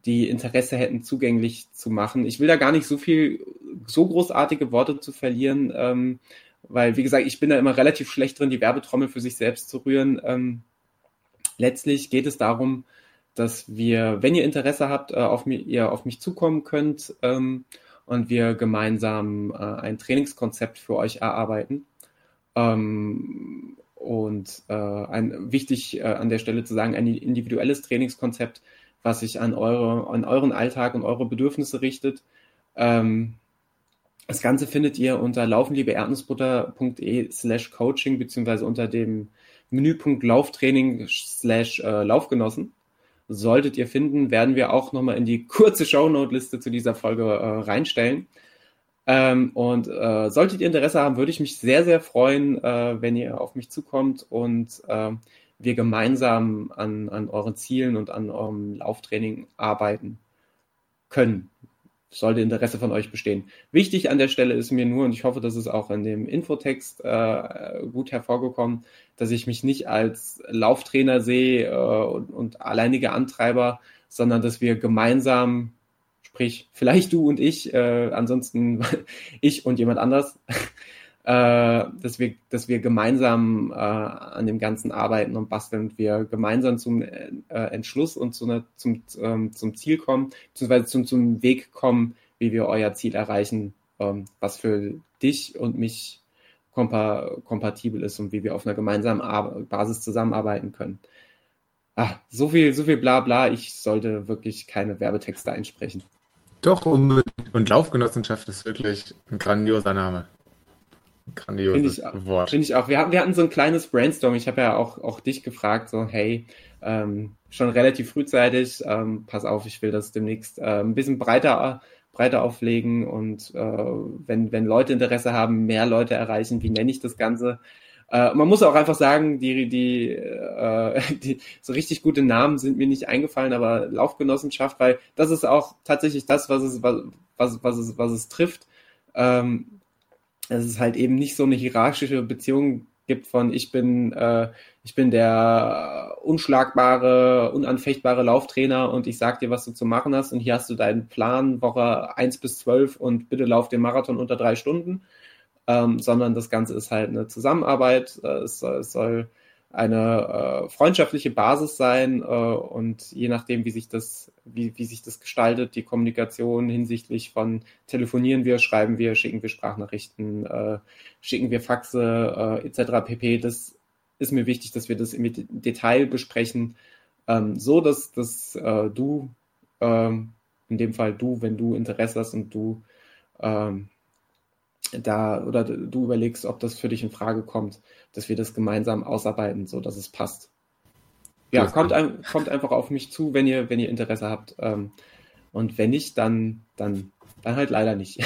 die Interesse hätten, zugänglich zu machen. Ich will da gar nicht so viel, so großartige Worte zu verlieren, ähm, weil, wie gesagt, ich bin da immer relativ schlecht drin, die Werbetrommel für sich selbst zu rühren. Ähm, letztlich geht es darum, dass wir, wenn ihr Interesse habt, äh, auf mich, ihr auf mich zukommen könnt ähm, und wir gemeinsam äh, ein Trainingskonzept für euch erarbeiten. Ähm, und äh, ein, wichtig äh, an der Stelle zu sagen, ein individuelles Trainingskonzept, was sich an, eure, an euren Alltag und eure Bedürfnisse richtet. Ähm, das Ganze findet ihr unter laufenliebeerdnussbutter.de slash coaching beziehungsweise unter dem Menüpunkt Lauftraining slash äh, Laufgenossen. Solltet ihr finden, werden wir auch nochmal in die kurze Shownote-Liste zu dieser Folge äh, reinstellen. Ähm, und äh, solltet ihr Interesse haben, würde ich mich sehr, sehr freuen, äh, wenn ihr auf mich zukommt und äh, wir gemeinsam an, an euren Zielen und an eurem Lauftraining arbeiten können. Sollte Interesse von euch bestehen. Wichtig an der Stelle ist mir nur, und ich hoffe, das ist auch in dem Infotext äh, gut hervorgekommen, dass ich mich nicht als Lauftrainer sehe äh, und, und alleinige Antreiber, sondern dass wir gemeinsam, sprich vielleicht du und ich, äh, ansonsten ich und jemand anders, äh, dass, wir, dass wir gemeinsam äh, an dem Ganzen arbeiten und basteln und wir gemeinsam zum äh, Entschluss und zu einer, zum, ähm, zum Ziel kommen, beziehungsweise zum, zum Weg kommen, wie wir euer Ziel erreichen, ähm, was für dich und mich kompa kompatibel ist und wie wir auf einer gemeinsamen Ar Basis zusammenarbeiten können. Ah, so viel, so viel Blabla. Ich sollte wirklich keine Werbetexte einsprechen. Doch, und Laufgenossenschaft ist wirklich ein grandioser Name. Grandioses Finde Wort. Finde ich auch. Wir hatten, wir hatten so ein kleines Brainstorm. Ich habe ja auch, auch dich gefragt, so, hey, ähm, schon relativ frühzeitig, ähm, pass auf, ich will das demnächst äh, ein bisschen breiter, breiter auflegen und äh, wenn, wenn Leute Interesse haben, mehr Leute erreichen, wie nenne ich das Ganze? Äh, man muss auch einfach sagen, die, die, äh, die so richtig gute Namen sind mir nicht eingefallen, aber Laufgenossenschaft, weil das ist auch tatsächlich das, was es, was, was, was es, was es trifft. Ähm, dass es halt eben nicht so eine hierarchische Beziehung gibt von ich bin, äh, ich bin der unschlagbare, unanfechtbare Lauftrainer und ich sag dir, was du zu machen hast und hier hast du deinen Plan, Woche 1 bis 12 und bitte lauf den Marathon unter drei Stunden, ähm, sondern das Ganze ist halt eine Zusammenarbeit, äh, es, es soll eine äh, freundschaftliche Basis sein äh, und je nachdem, wie sich das, wie, wie sich das gestaltet, die Kommunikation hinsichtlich von telefonieren wir, schreiben wir, schicken wir Sprachnachrichten, äh, schicken wir Faxe äh, etc. pp. Das ist mir wichtig, dass wir das im Detail besprechen, ähm, so dass, dass äh, du, ähm, in dem Fall du, wenn du Interesse hast und du ähm, da oder du überlegst, ob das für dich in Frage kommt, dass wir das gemeinsam ausarbeiten, so dass es passt. Ja, kommt, ein, kommt einfach auf mich zu, wenn ihr, wenn ihr Interesse habt. Ähm, und wenn nicht, dann, dann, dann halt leider nicht.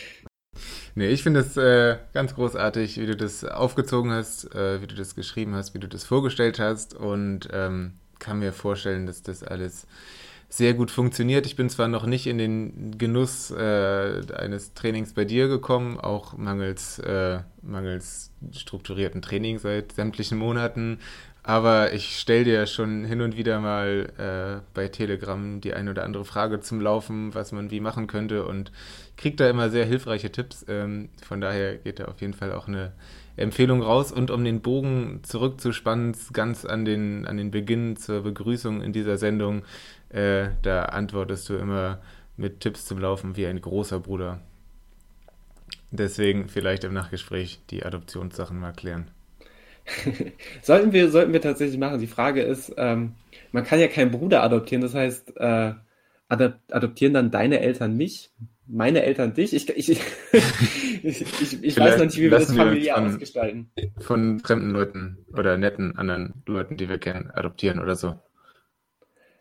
nee, ich finde es äh, ganz großartig, wie du das aufgezogen hast, äh, wie du das geschrieben hast, wie du das vorgestellt hast und ähm, kann mir vorstellen, dass das alles sehr gut funktioniert. Ich bin zwar noch nicht in den Genuss äh, eines Trainings bei dir gekommen, auch mangels, äh, mangels strukturierten Training seit sämtlichen Monaten, aber ich stelle dir schon hin und wieder mal äh, bei Telegram die eine oder andere Frage zum Laufen, was man wie machen könnte und kriege da immer sehr hilfreiche Tipps. Ähm, von daher geht da auf jeden Fall auch eine Empfehlung raus. Und um den Bogen zurückzuspannen, ganz an den, an den Beginn zur Begrüßung in dieser Sendung, äh, da antwortest du immer mit Tipps zum Laufen wie ein großer Bruder. Deswegen vielleicht im Nachgespräch die Adoptionssachen mal klären. sollten, wir, sollten wir tatsächlich machen. Die Frage ist, ähm, man kann ja keinen Bruder adoptieren, das heißt, äh, adoptieren dann deine Eltern mich, meine Eltern dich? Ich, ich, ich, ich weiß noch nicht, wie wir das familiär wir ausgestalten. Von fremden Leuten oder netten anderen Leuten, die wir kennen, adoptieren oder so.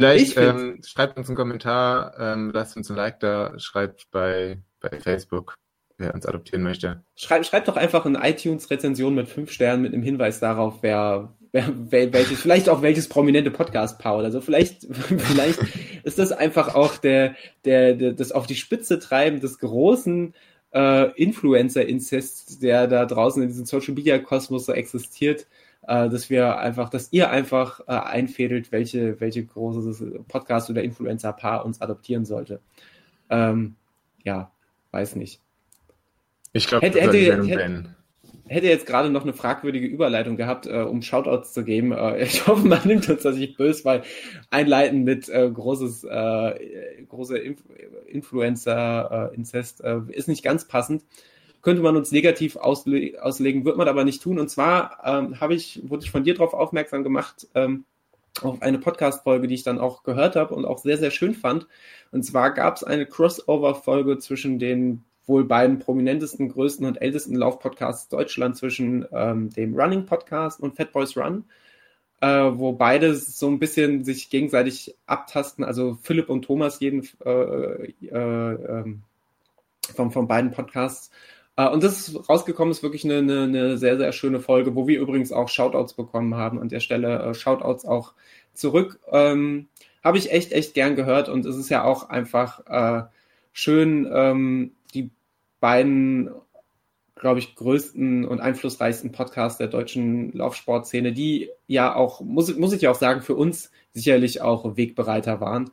Vielleicht ähm, schreibt uns einen Kommentar, ähm, lasst uns ein Like da, schreibt bei, bei Facebook, wer uns adoptieren möchte. Schreibt, schreibt doch einfach eine iTunes-Rezension mit fünf Sternen mit einem Hinweis darauf, wer, wer, welches, vielleicht auch welches prominente Podcast-Paul. Also vielleicht, vielleicht ist das einfach auch der, der, der, das auf die Spitze treiben des großen äh, Influencer-Inzest, der da draußen in diesem Social-Media-Kosmos so existiert äh, dass wir einfach, dass ihr einfach äh, einfädelt, welche, welche große Podcast oder Influencer-Paar uns adoptieren sollte. Ähm, ja, weiß nicht. Ich glaube, hätte, hätte, hätte, hätte jetzt gerade noch eine fragwürdige Überleitung gehabt, äh, um Shoutouts zu geben. Äh, ich hoffe, man nimmt uns das nicht böse, weil einleiten mit äh, großes, äh, große Inf Influencer-Inzest äh, ist nicht ganz passend könnte man uns negativ ausle auslegen, wird man aber nicht tun. Und zwar ähm, habe ich, wurde ich von dir darauf aufmerksam gemacht, ähm, auf eine Podcast-Folge, die ich dann auch gehört habe und auch sehr, sehr schön fand. Und zwar gab es eine Crossover-Folge zwischen den wohl beiden prominentesten, größten und ältesten Lauf-Podcasts Deutschland, zwischen ähm, dem Running-Podcast und Fat Boys Run, äh, wo beide so ein bisschen sich gegenseitig abtasten. Also Philipp und Thomas jeden äh, äh, ähm, von, von beiden Podcasts und das ist rausgekommen, ist wirklich eine, eine, eine, sehr, sehr schöne Folge, wo wir übrigens auch Shoutouts bekommen haben. An der Stelle äh, Shoutouts auch zurück. Ähm, Habe ich echt, echt gern gehört und es ist ja auch einfach äh, schön, ähm, die beiden, glaube ich, größten und einflussreichsten Podcasts der deutschen Laufsportszene, die ja auch, muss, muss ich ja auch sagen, für uns sicherlich auch Wegbereiter waren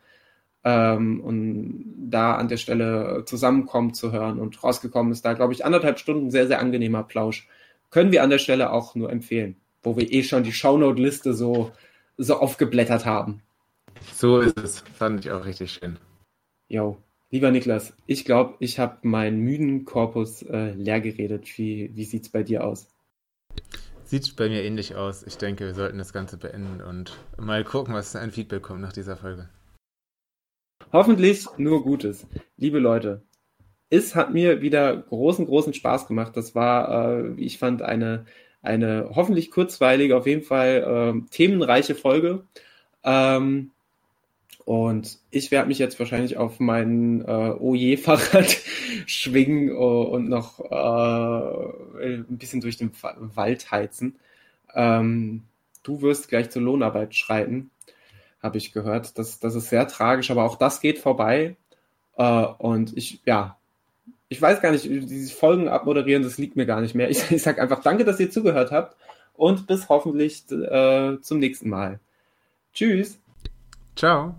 ähm, und da an der Stelle zusammenkommen zu hören und rausgekommen ist da, glaube ich, anderthalb Stunden sehr, sehr angenehmer Plausch. Können wir an der Stelle auch nur empfehlen, wo wir eh schon die Shownote-Liste so, so aufgeblättert haben. So ist es. Fand ich auch richtig schön. Jo, lieber Niklas, ich glaube, ich habe meinen müden Korpus äh, leer geredet. Wie, wie sieht es bei dir aus? Sieht bei mir ähnlich aus. Ich denke, wir sollten das Ganze beenden und mal gucken, was ein Feedback kommt nach dieser Folge. Hoffentlich nur Gutes. Liebe Leute, es hat mir wieder großen, großen Spaß gemacht. Das war, äh, wie ich fand, eine, eine hoffentlich kurzweilige, auf jeden Fall äh, themenreiche Folge. Ähm, und ich werde mich jetzt wahrscheinlich auf mein äh, Oje-Fahrrad schwingen und noch äh, ein bisschen durch den Wald heizen. Ähm, du wirst gleich zur Lohnarbeit schreiten habe ich gehört. Das, das ist sehr tragisch, aber auch das geht vorbei. Äh, und ich, ja, ich weiß gar nicht, diese Folgen abmoderieren, das liegt mir gar nicht mehr. Ich, ich sage einfach danke, dass ihr zugehört habt und bis hoffentlich äh, zum nächsten Mal. Tschüss. Ciao.